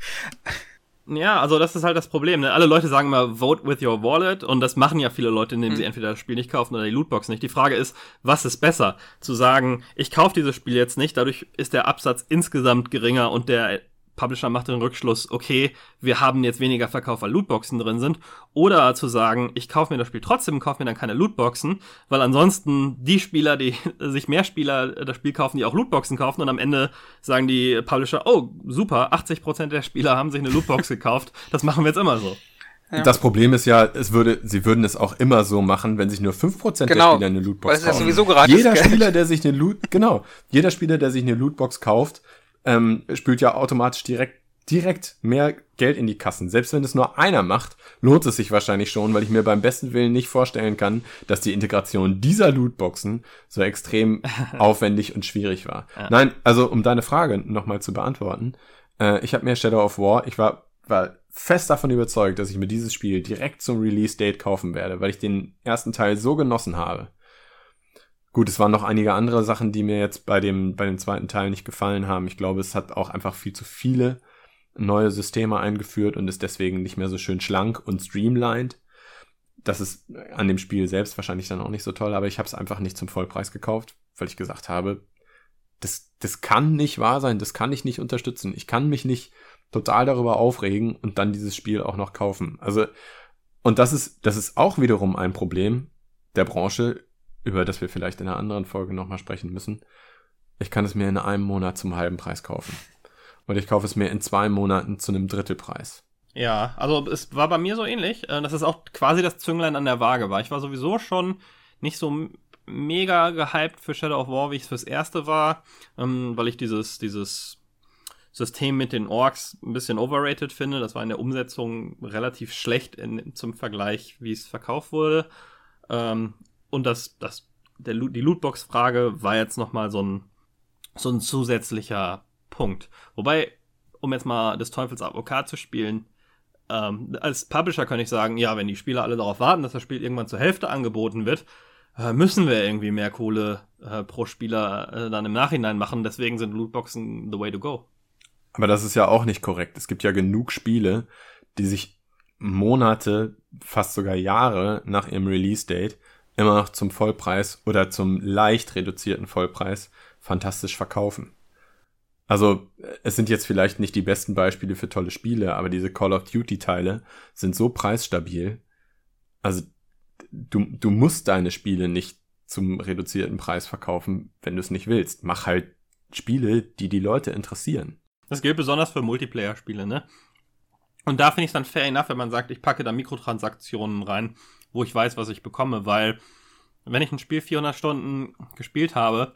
Ja, also das ist halt das Problem. Ne? Alle Leute sagen immer, vote with your wallet und das machen ja viele Leute, indem sie entweder das Spiel nicht kaufen oder die Lootbox nicht. Die Frage ist, was ist besser? Zu sagen, ich kaufe dieses Spiel jetzt nicht, dadurch ist der Absatz insgesamt geringer und der Publisher macht den Rückschluss, okay, wir haben jetzt weniger Verkauf, weil Lootboxen drin sind. Oder zu sagen, ich kaufe mir das Spiel trotzdem, kaufe mir dann keine Lootboxen, weil ansonsten die Spieler, die sich mehr Spieler das Spiel kaufen, die auch Lootboxen kaufen und am Ende sagen die Publisher, oh, super, 80% der Spieler haben sich eine Lootbox gekauft, das machen wir jetzt immer so. Ja. Das Problem ist ja, es würde, sie würden es auch immer so machen, wenn sich nur 5% genau, der Spieler eine Lootbox kaufen. Ja sowieso gerade jeder Spieler, der sich eine Loot, genau, jeder Spieler, der sich eine Lootbox kauft, ähm, spült ja automatisch direkt direkt mehr Geld in die Kassen. Selbst wenn es nur einer macht, lohnt es sich wahrscheinlich schon, weil ich mir beim besten Willen nicht vorstellen kann, dass die Integration dieser Lootboxen so extrem aufwendig und schwierig war. Ja. Nein, also um deine Frage nochmal zu beantworten, äh, ich habe mir Shadow of War, ich war, war fest davon überzeugt, dass ich mir dieses Spiel direkt zum Release-Date kaufen werde, weil ich den ersten Teil so genossen habe. Gut, es waren noch einige andere Sachen, die mir jetzt bei dem, bei dem zweiten Teil nicht gefallen haben. Ich glaube, es hat auch einfach viel zu viele neue Systeme eingeführt und ist deswegen nicht mehr so schön schlank und streamlined. Das ist an dem Spiel selbst wahrscheinlich dann auch nicht so toll, aber ich habe es einfach nicht zum Vollpreis gekauft, weil ich gesagt habe, das, das kann nicht wahr sein, das kann ich nicht unterstützen. Ich kann mich nicht total darüber aufregen und dann dieses Spiel auch noch kaufen. Also, und das ist, das ist auch wiederum ein Problem der Branche, über das wir vielleicht in einer anderen Folge nochmal sprechen müssen. Ich kann es mir in einem Monat zum halben Preis kaufen. Und ich kaufe es mir in zwei Monaten zu einem Drittelpreis. Ja, also es war bei mir so ähnlich, äh, dass es auch quasi das Zünglein an der Waage war. Ich war sowieso schon nicht so mega gehypt für Shadow of War, wie ich es fürs erste war, ähm, weil ich dieses, dieses System mit den Orks ein bisschen overrated finde. Das war in der Umsetzung relativ schlecht in, zum Vergleich, wie es verkauft wurde. Ähm, und das, das, der, die Lootbox-Frage war jetzt nochmal so ein, so ein zusätzlicher Punkt. Wobei, um jetzt mal des Teufels Advokat zu spielen, ähm, als Publisher kann ich sagen, ja, wenn die Spieler alle darauf warten, dass das Spiel irgendwann zur Hälfte angeboten wird, äh, müssen wir irgendwie mehr Kohle äh, pro Spieler äh, dann im Nachhinein machen. Deswegen sind Lootboxen the way to go. Aber das ist ja auch nicht korrekt. Es gibt ja genug Spiele, die sich Monate, fast sogar Jahre nach ihrem Release-Date immer noch zum Vollpreis oder zum leicht reduzierten Vollpreis fantastisch verkaufen. Also es sind jetzt vielleicht nicht die besten Beispiele für tolle Spiele, aber diese Call of Duty-Teile sind so preisstabil. Also du, du musst deine Spiele nicht zum reduzierten Preis verkaufen, wenn du es nicht willst. Mach halt Spiele, die die Leute interessieren. Das gilt besonders für Multiplayer-Spiele, ne? Und da finde ich es dann fair enough, wenn man sagt, ich packe da Mikrotransaktionen rein, wo ich weiß, was ich bekomme, weil wenn ich ein Spiel 400 Stunden gespielt habe,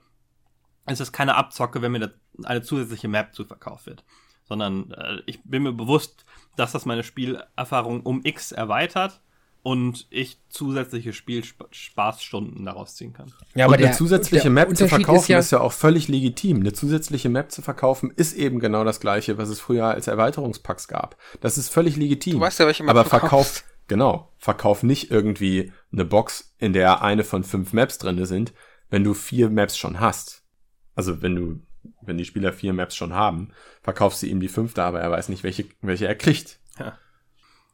ist es keine Abzocke, wenn mir eine zusätzliche Map zu verkauft wird. Sondern äh, ich bin mir bewusst, dass das meine Spielerfahrung um X erweitert und ich zusätzliche Spielspaßstunden daraus ziehen kann. Ja, aber und eine zusätzliche Map zu verkaufen ist ja, ist ja, auch völlig legitim. Eine zusätzliche Map zu verkaufen ist eben genau das gleiche, was es früher als Erweiterungspacks gab. Das ist völlig legitim. Du weißt ja, welche Map aber verkauf, genau, verkauf nicht irgendwie eine Box, in der eine von fünf Maps drinne sind, wenn du vier Maps schon hast. Also wenn du, wenn die Spieler vier Maps schon haben, verkaufst du ihm die fünfte, aber er weiß nicht, welche, welche er kriegt. Ja.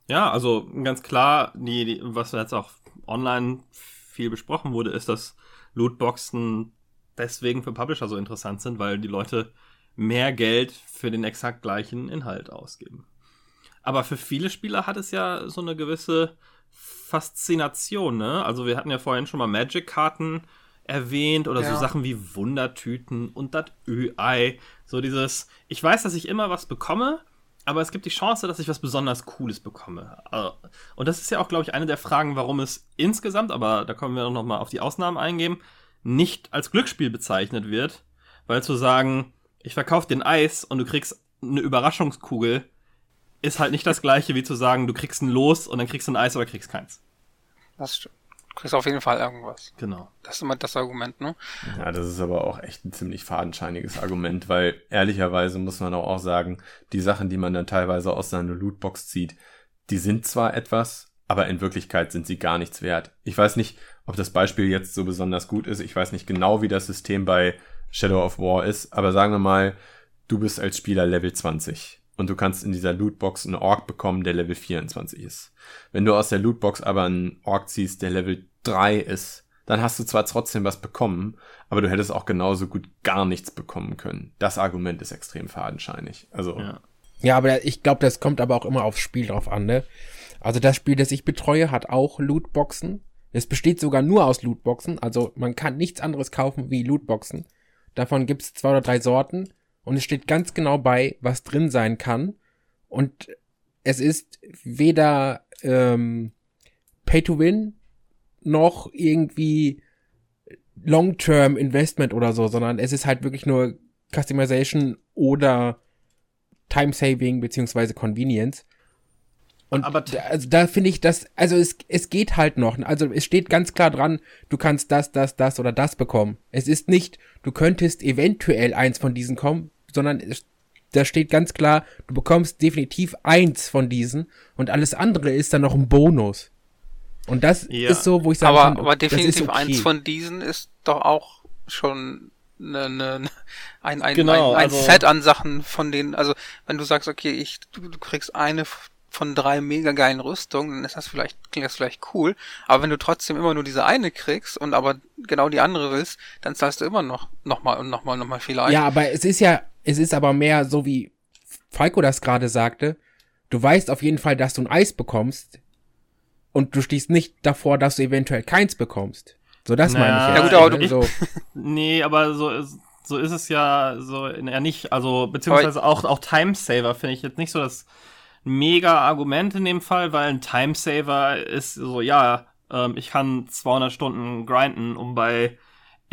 Ja, also ganz klar, die, die, was jetzt auch online viel besprochen wurde, ist, dass Lootboxen deswegen für Publisher so interessant sind, weil die Leute mehr Geld für den exakt gleichen Inhalt ausgeben. Aber für viele Spieler hat es ja so eine gewisse Faszination, ne? Also wir hatten ja vorhin schon mal Magic-Karten erwähnt oder ja. so Sachen wie Wundertüten und das Ü-Ei. So dieses, ich weiß, dass ich immer was bekomme, aber es gibt die Chance, dass ich was besonders Cooles bekomme. Äh, und das ist ja auch, glaube ich, eine der Fragen, warum es insgesamt, aber da können wir noch mal auf die Ausnahmen eingehen, nicht als Glücksspiel bezeichnet wird, weil zu sagen, ich verkaufe den Eis und du kriegst eine Überraschungskugel, ist halt nicht das gleiche wie zu sagen, du kriegst ein Los und dann kriegst du ein Eis oder kriegst keins. Das stimmt. Du kriegst auf jeden Fall irgendwas. Genau. Das ist immer das Argument, ne? Ja, das ist aber auch echt ein ziemlich fadenscheiniges Argument, weil ehrlicherweise muss man auch sagen, die Sachen, die man dann teilweise aus seiner Lootbox zieht, die sind zwar etwas, aber in Wirklichkeit sind sie gar nichts wert. Ich weiß nicht, ob das Beispiel jetzt so besonders gut ist. Ich weiß nicht genau, wie das System bei Shadow of War ist, aber sagen wir mal, du bist als Spieler Level 20 und du kannst in dieser Lootbox einen Ork bekommen, der Level 24 ist. Wenn du aus der Lootbox aber einen Ork ziehst, der Level 3 ist, dann hast du zwar trotzdem was bekommen, aber du hättest auch genauso gut gar nichts bekommen können. Das Argument ist extrem fadenscheinig. Also. Ja, ja aber ich glaube, das kommt aber auch immer aufs Spiel drauf an, ne? Also das Spiel, das ich betreue, hat auch Lootboxen. Es besteht sogar nur aus Lootboxen. Also man kann nichts anderes kaufen wie Lootboxen. Davon gibt es zwei oder drei Sorten und es steht ganz genau bei, was drin sein kann. Und es ist weder ähm, Pay to Win noch irgendwie Long-Term Investment oder so, sondern es ist halt wirklich nur Customization oder Time Saving beziehungsweise Convenience. Und aber also da finde ich das, also es, es geht halt noch. Also es steht ganz klar dran, du kannst das, das, das oder das bekommen. Es ist nicht, du könntest eventuell eins von diesen kommen, sondern es, da steht ganz klar, du bekommst definitiv eins von diesen und alles andere ist dann noch ein Bonus. Und das ja. ist so, wo ich sage, aber, aber definitiv okay. eins von diesen ist doch auch schon ne, ne, ein, ein, Genau, ein, ein also- Set an Sachen, von denen, also wenn du sagst, okay, ich, du, du kriegst eine von drei mega geilen Rüstungen, dann ist das vielleicht, klingt das vielleicht cool, aber wenn du trotzdem immer nur diese eine kriegst und aber genau die andere willst, dann zahlst du immer noch, nochmal und nochmal, nochmal vielleicht. Ja, aber es ist ja, es ist aber mehr so wie Falco das gerade sagte. Du weißt auf jeden Fall, dass du ein Eis bekommst und du stehst nicht davor, dass du eventuell keins bekommst. So, das Naja, meine ich Ja, jetzt. gut, aber du- so, Nee, aber so ist, so ist es ja so eher nicht. Also, beziehungsweise auch, auch Timesaver finde ich jetzt nicht so das mega Argument in dem Fall, weil ein Timesaver ist so, ja, ähm, ich kann 200 Stunden grinden, um bei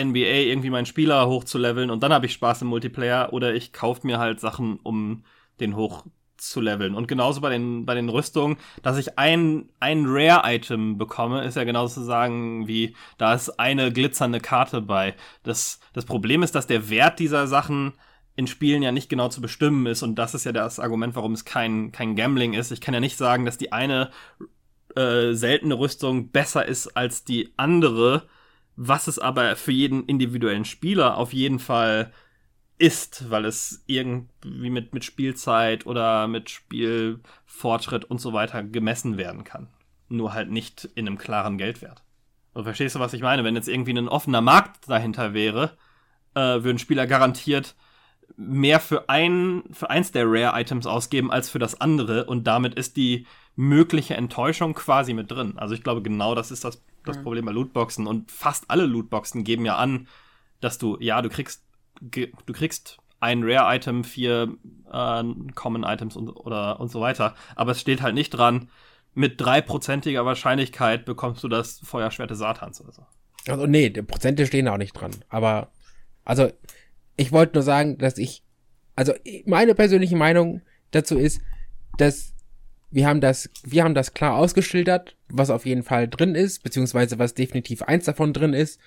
NBA irgendwie meinen Spieler hochzuleveln und dann habe ich Spaß im Multiplayer oder ich kaufe mir halt Sachen, um den hoch zu leveln. Und genauso bei den, bei den Rüstungen, dass ich ein, ein Rare-Item bekomme, ist ja genauso zu sagen, wie da ist eine glitzernde Karte bei. Das, das Problem ist, dass der Wert dieser Sachen in Spielen ja nicht genau zu bestimmen ist. Und das ist ja das Argument, warum es kein, kein Gambling ist. Ich kann ja nicht sagen, dass die eine äh, seltene Rüstung besser ist als die andere, was es aber für jeden individuellen Spieler auf jeden Fall ist, weil es irgendwie mit, mit Spielzeit oder mit Spielfortschritt und so weiter gemessen werden kann. Nur halt nicht in einem klaren Geldwert. Und verstehst du, was ich meine? Wenn jetzt irgendwie ein offener Markt dahinter wäre, äh, würden Spieler garantiert mehr für ein, für eins der Rare-Items ausgeben als für das andere und damit ist die mögliche Enttäuschung quasi mit drin. Also ich glaube, genau das ist das, das Problem bei Lootboxen und fast alle Lootboxen geben ja an, dass du, ja, du kriegst, du kriegst ein Rare-Item, vier äh, Common-Items und, oder, und so weiter, aber es steht halt nicht dran, mit dreiprozentiger Wahrscheinlichkeit bekommst du das Feuerschwert des Satans oder so. also, nee, die Prozente stehen auch nicht dran. Aber, also, ich wollte nur sagen, dass ich, also, meine persönliche Meinung dazu ist, dass wir haben das, wir haben das klar ausgeschildert, was auf jeden Fall drin ist, beziehungsweise was definitiv eins davon drin ist.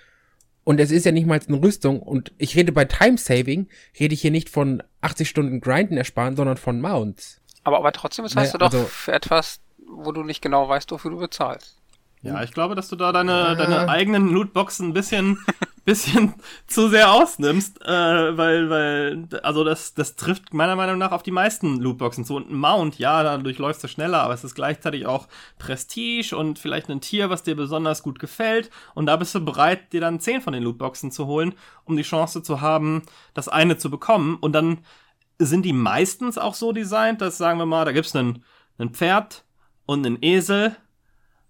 Und es ist ja nicht mal eine Rüstung. Und ich rede bei Time Saving, rede ich hier nicht von 80 Stunden Grinden ersparen, sondern von Mounts. aber, aber trotzdem zahlst Nee, du doch also- für etwas, wo du nicht genau weißt, wofür du bezahlst. Ja, ich glaube, dass du da deine, deine eigenen Lootboxen ein bisschen, bisschen zu sehr ausnimmst, äh, weil, weil, also das, das trifft meiner Meinung nach auf die meisten Lootboxen zu. Und ein Mount, ja, dadurch läufst du schneller, aber es ist gleichzeitig auch Prestige und vielleicht ein Tier, was dir besonders gut gefällt. Und da bist du bereit, dir dann zehn von den Lootboxen zu holen, um die Chance zu haben, das eine zu bekommen. Und dann sind die meistens auch so designt, dass, sagen wir mal, da gibt's einen, einen Pferd und einen Esel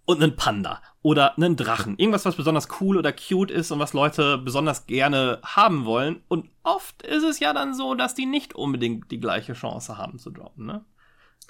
und einen Panda oder einen Drachen. Irgendwas, was besonders cool oder cute ist und was Leute besonders gerne haben wollen. Und oft ist es ja dann so, dass die nicht unbedingt die gleiche Chance haben zu droppen, ne?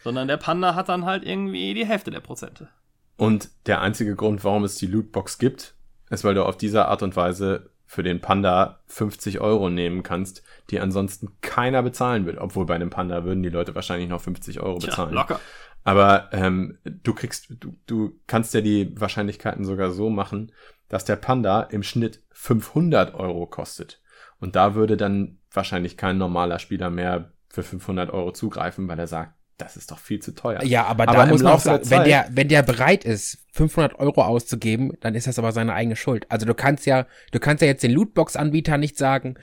Sondern der Panda hat dann halt irgendwie die Hälfte der Prozente. Und der einzige Grund, warum es die Lootbox gibt, ist, weil du auf diese Art und Weise für den Panda 50 Euro nehmen kannst, die ansonsten keiner bezahlen will. Obwohl bei einem Panda würden die Leute wahrscheinlich noch 50 Euro Tja, bezahlen. locker. Aber ähm, du kriegst, du, du kannst ja die Wahrscheinlichkeiten sogar so machen, dass der Panda im Schnitt 500 Euro kostet. Und da würde dann wahrscheinlich kein normaler Spieler mehr für 500 Euro zugreifen, weil er sagt, das ist doch viel zu teuer. Ja, aber, Aber da muss man auch sagen, wenn der, wenn der bereit ist, 500 Euro auszugeben, dann ist das aber seine eigene Schuld. Also du kannst ja, du kannst ja jetzt den Lootbox-Anbieter nicht sagen,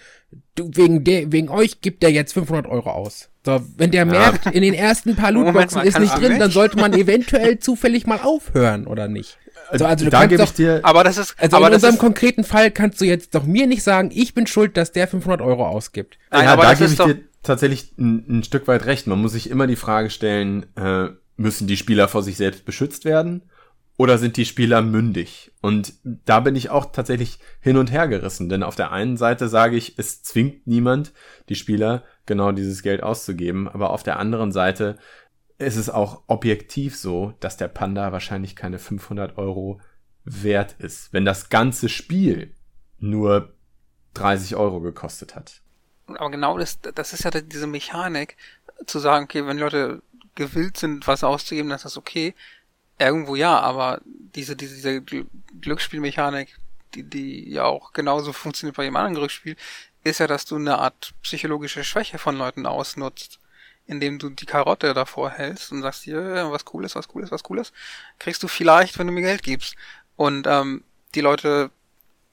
du, wegen der, wegen euch gibt der jetzt 500 Euro aus. So, wenn der merkt, in den ersten paar Lootboxen ist nicht ich drin, dann sollte man eventuell zufällig mal aufhören, oder nicht? Also, also du da kannst gebe ich doch, dir, Aber das ist, also aber in unserem ist, konkreten Fall kannst du jetzt doch mir nicht sagen, ich bin schuld, dass der 500 Euro ausgibt. nein, ja, aber da das gebe ist ich dir tatsächlich ein, ein Stück weit recht. Man muss sich immer die Frage stellen, äh, müssen die Spieler vor sich selbst beschützt werden oder sind die Spieler mündig? Und da bin ich auch tatsächlich hin und her gerissen, denn auf der einen Seite sage ich, es zwingt niemand, die Spieler genau dieses Geld auszugeben, aber auf der anderen Seite ist es auch objektiv so, dass der Panda wahrscheinlich keine 500 Euro wert ist, wenn das ganze Spiel nur 30 Euro gekostet hat. aber genau das, das ist ja diese Mechanik, zu sagen, okay, wenn Leute gewillt sind, was auszugeben, dann ist das okay. Irgendwo ja, aber diese, diese, diese Gl- Glücksspielmechanik, die, die ja auch genauso funktioniert bei jedem anderen Glücksspiel, ist ja, dass du eine Art psychologische Schwäche von Leuten ausnutzt, indem du die Karotte davor hältst und sagst, hier, was cooles, was cooles, was cooles, kriegst du vielleicht, wenn du mir Geld gibst. Und ähm, die Leute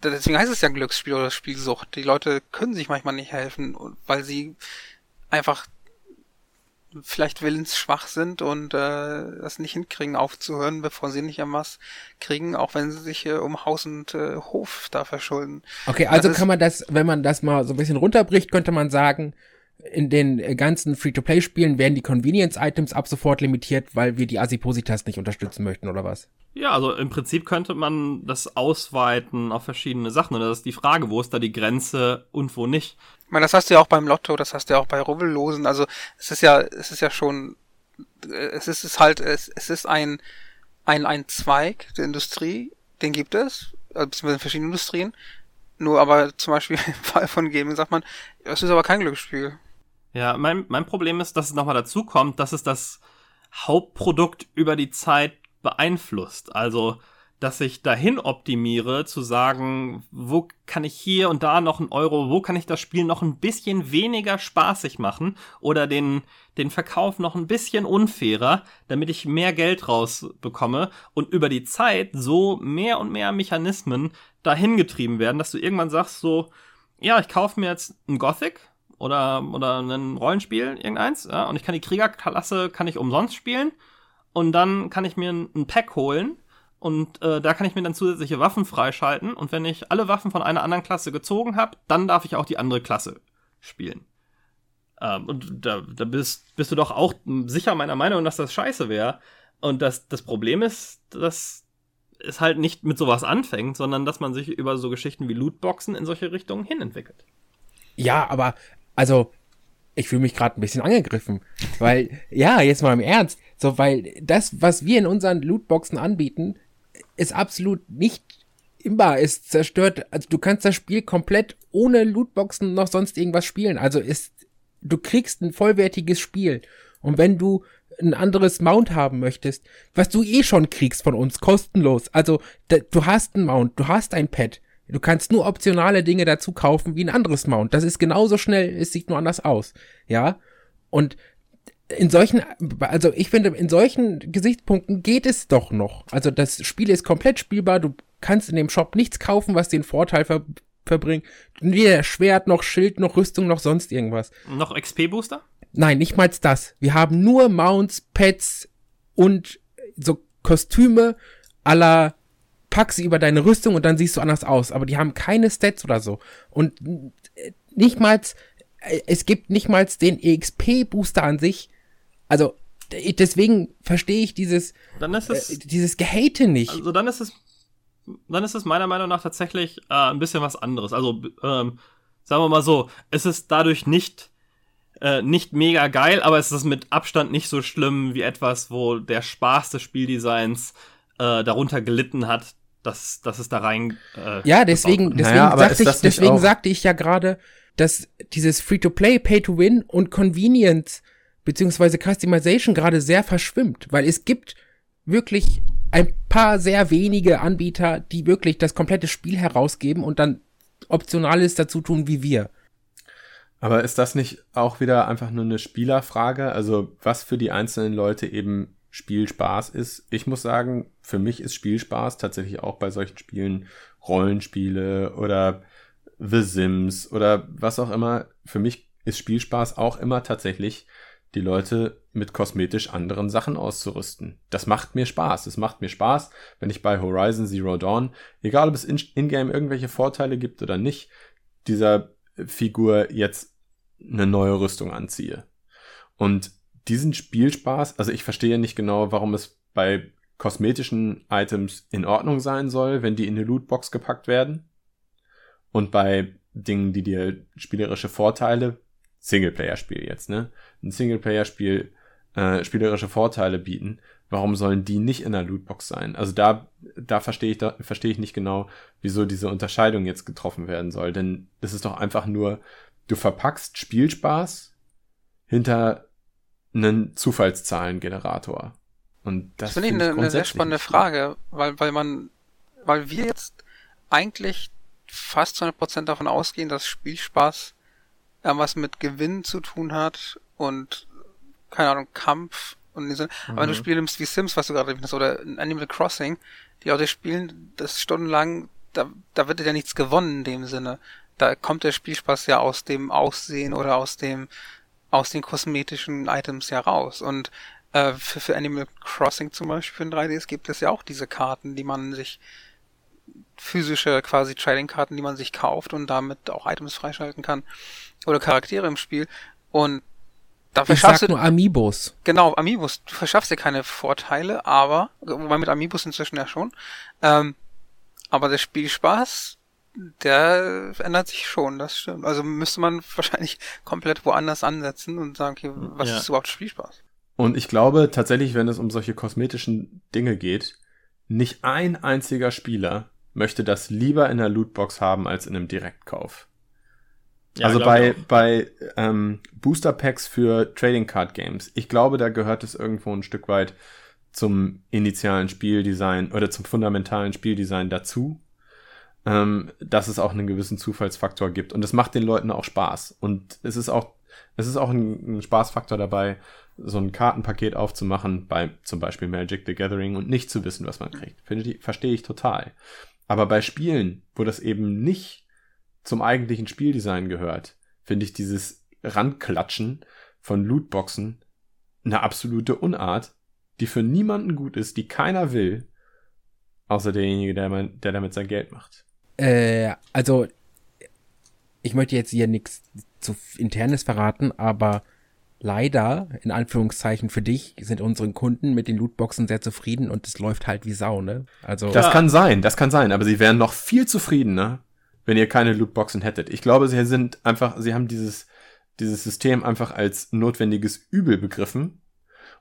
deswegen heißt es ja Glücksspiel oder Spielsucht. Die Leute können sich manchmal nicht helfen, weil sie einfach vielleicht willensschwach sind und äh, das nicht hinkriegen, aufzuhören, bevor sie nicht was kriegen, auch wenn sie sich äh, um Haus und äh, Hof da verschulden. Okay, also kann man das, wenn man das mal so ein bisschen runterbricht, könnte man sagen, in den ganzen Free-to-Play-Spielen werden die Convenience-Items ab sofort limitiert, weil wir die Asipositas nicht unterstützen möchten, oder was? Ja, also im Prinzip könnte man das ausweiten auf verschiedene Sachen. Und das ist die Frage, wo ist da die Grenze und wo nicht. Ich meine, das hast du ja auch beim Lotto, das hast du ja auch bei Rubbellosen. Also es ist ja, es ist ja schon, es ist es halt, es, es ist ein, ein, ein Zweig der Industrie, den gibt es, also beziehungsweise in verschiedenen Industrien. Nur aber zum Beispiel im Fall von Gaming sagt man, es ist aber kein Glücksspiel. Ja, mein, mein Problem ist, dass es nochmal dazu kommt, dass es das Hauptprodukt über die Zeit beeinflusst. Also, dass ich dahin optimiere, zu sagen, wo kann ich hier und da noch einen Euro, wo kann ich das Spiel noch ein bisschen weniger spaßig machen oder den, den Verkauf noch ein bisschen unfairer, damit ich mehr Geld rausbekomme und über die Zeit so mehr und mehr Mechanismen dahin getrieben werden, dass du irgendwann sagst so, ja, ich kaufe mir jetzt ein Gothic, oder, oder ein Rollenspiel, irgendeins, ja, und ich kann die Kriegerklasse, kann ich umsonst spielen und dann kann ich mir ein, Pack holen und äh, da kann ich mir dann zusätzliche Waffen freischalten und wenn ich alle Waffen von einer anderen Klasse gezogen habe, dann darf ich auch die andere Klasse spielen. Ähm, und da, da bist, bist du doch auch sicher meiner Meinung, dass das scheiße wäre. Und das, das Problem ist, dass es halt nicht mit sowas anfängt, sondern dass man sich über so Geschichten wie Lootboxen in solche Richtungen hinentwickelt. Ja, aber also ich fühle mich gerade ein bisschen angegriffen, weil ja, jetzt mal im Ernst, so weil das, was wir in unseren Lootboxen anbieten, ist absolut nicht immer ist zerstört. Also du kannst das Spiel komplett ohne Lootboxen noch sonst irgendwas spielen. Also ist du kriegst ein vollwertiges Spiel und wenn du ein anderes Mount haben möchtest, was du eh schon kriegst von uns kostenlos. Also du hast ein Mount, du hast ein Pad, Du kannst nur optionale Dinge dazu kaufen wie ein anderes Mount. Das ist genauso schnell, es sieht nur anders aus. Ja. Und in solchen, also ich finde, in solchen Gesichtspunkten geht es doch noch. Also das Spiel ist komplett spielbar. Du kannst in dem Shop nichts kaufen, was den Vorteil ver verbringt. Weder Schwert, noch Schild, noch Rüstung, noch sonst irgendwas. Noch XP-Booster? Nein, nicht mal das. Wir haben nur Mounts, Pets und so Kostüme aller pack sie über deine Rüstung und dann siehst du anders aus. Aber die haben keine Stats oder so. Und äh, nicht mal, äh, es gibt nicht mal den EXP-Booster an sich. Also, deswegen verstehe ich dieses, es, äh, dieses Gehate nicht. Also dann ist es, dann ist es meiner Meinung nach tatsächlich äh, ein bisschen was anderes. Also, ähm, sagen wir mal so, es ist dadurch nicht, äh, nicht mega geil, aber es ist mit Abstand nicht so schlimm wie etwas, wo der Spaß des Spieldesigns äh, darunter gelitten hat, dass, dass es da rein. Äh, ja, deswegen, deswegen, naja, sagte, ich, deswegen sagte ich ja gerade, dass dieses Free-to-Play, Pay-to-Win und Convenience beziehungsweise Customization gerade sehr verschwimmt, weil es gibt wirklich ein paar sehr wenige Anbieter, die wirklich das komplette Spiel herausgeben und dann Optionales dazu tun wie wir. Aber ist das nicht auch wieder einfach nur eine Spielerfrage? Also was für die einzelnen Leute eben Spielspaß ist. Ich muss sagen, für mich ist Spielspaß tatsächlich auch bei solchen Spielen Rollenspiele oder The Sims oder was auch immer. Für mich ist Spielspaß auch immer tatsächlich die Leute mit kosmetisch anderen Sachen auszurüsten. Das macht mir Spaß. Es macht mir Spaß, wenn ich bei Horizon Zero Dawn, egal ob es in-game irgendwelche Vorteile gibt oder nicht, dieser Figur jetzt eine neue Rüstung anziehe. Und diesen Spielspaß, also ich verstehe nicht genau, warum es bei kosmetischen Items in Ordnung sein soll, wenn die in eine Lootbox gepackt werden. Und bei Dingen, die dir spielerische Vorteile, Singleplayer-Spiel jetzt, ne? Ein Singleplayer-Spiel äh, spielerische Vorteile bieten, warum sollen die nicht in der Lootbox sein? Also da, da verstehe ich, da verstehe ich nicht genau, wieso diese Unterscheidung jetzt getroffen werden soll. Denn es ist doch einfach nur, du verpackst Spielspaß hinter einen Zufallszahlengenerator. Und das, das finde ich eine, eine sehr spannende Frage, weil, weil man, weil wir jetzt eigentlich fast zu 100% davon ausgehen, dass Spielspaß irgendwas mit Gewinn zu tun hat und, keine Ahnung, Kampf und so. Mhm. Aber wenn du mhm. Spiele nimmst wie Sims, was du gerade erwähnt hast, oder Animal Crossing, die Leute spielen das stundenlang, da, da wird ja nichts gewonnen in dem Sinne. Da kommt der Spielspaß ja aus dem Aussehen oder aus dem, aus den kosmetischen Items ja raus. Und äh, für, für Animal Crossing zum Beispiel für ein 3DS gibt es ja auch diese Karten, die man sich physische quasi Trading-Karten, die man sich kauft und damit auch Items freischalten kann oder Charaktere im Spiel. Und da ich sag du nur Amiibos. Genau, Amiibos. Du verschaffst dir keine Vorteile, aber wobei mit Amiibos inzwischen ja schon. Ähm, aber der Spielspaß, der ändert sich schon, das stimmt. Also müsste man wahrscheinlich komplett woanders ansetzen und sagen, okay, was ja. ist überhaupt Spielspaß? Und ich glaube tatsächlich, wenn es um solche kosmetischen Dinge geht, nicht ein einziger Spieler möchte das lieber in der Lootbox haben als in einem Direktkauf. Ja, also bei, bei ähm, Booster Packs für Trading Card Games. Ich glaube, da gehört es irgendwo ein Stück weit zum initialen Spieldesign oder zum fundamentalen Spieldesign dazu, ähm, dass es auch einen gewissen Zufallsfaktor gibt. Und es macht den Leuten auch Spaß. Und es ist auch, es ist auch ein, ein Spaßfaktor dabei, so ein Kartenpaket aufzumachen, bei zum Beispiel Magic the Gathering und nicht zu wissen, was man kriegt. Finde ich, verstehe ich total. Aber bei Spielen, wo das eben nicht zum eigentlichen Spieldesign gehört, finde ich dieses Randklatschen von Lootboxen eine absolute Unart, die für niemanden gut ist, die keiner will, außer derjenige, der, man, der damit sein Geld macht. Äh, also, ich möchte jetzt hier nichts zu internes verraten, aber leider, in Anführungszeichen für dich, sind unsere Kunden mit den Lootboxen sehr zufrieden und es läuft halt wie Sau, ne? Also. Das ja. kann sein, das kann sein, aber sie wären noch viel zufriedener, wenn ihr keine Lootboxen hättet. Ich glaube, sie sind einfach, sie haben dieses, dieses System einfach als notwendiges Übel begriffen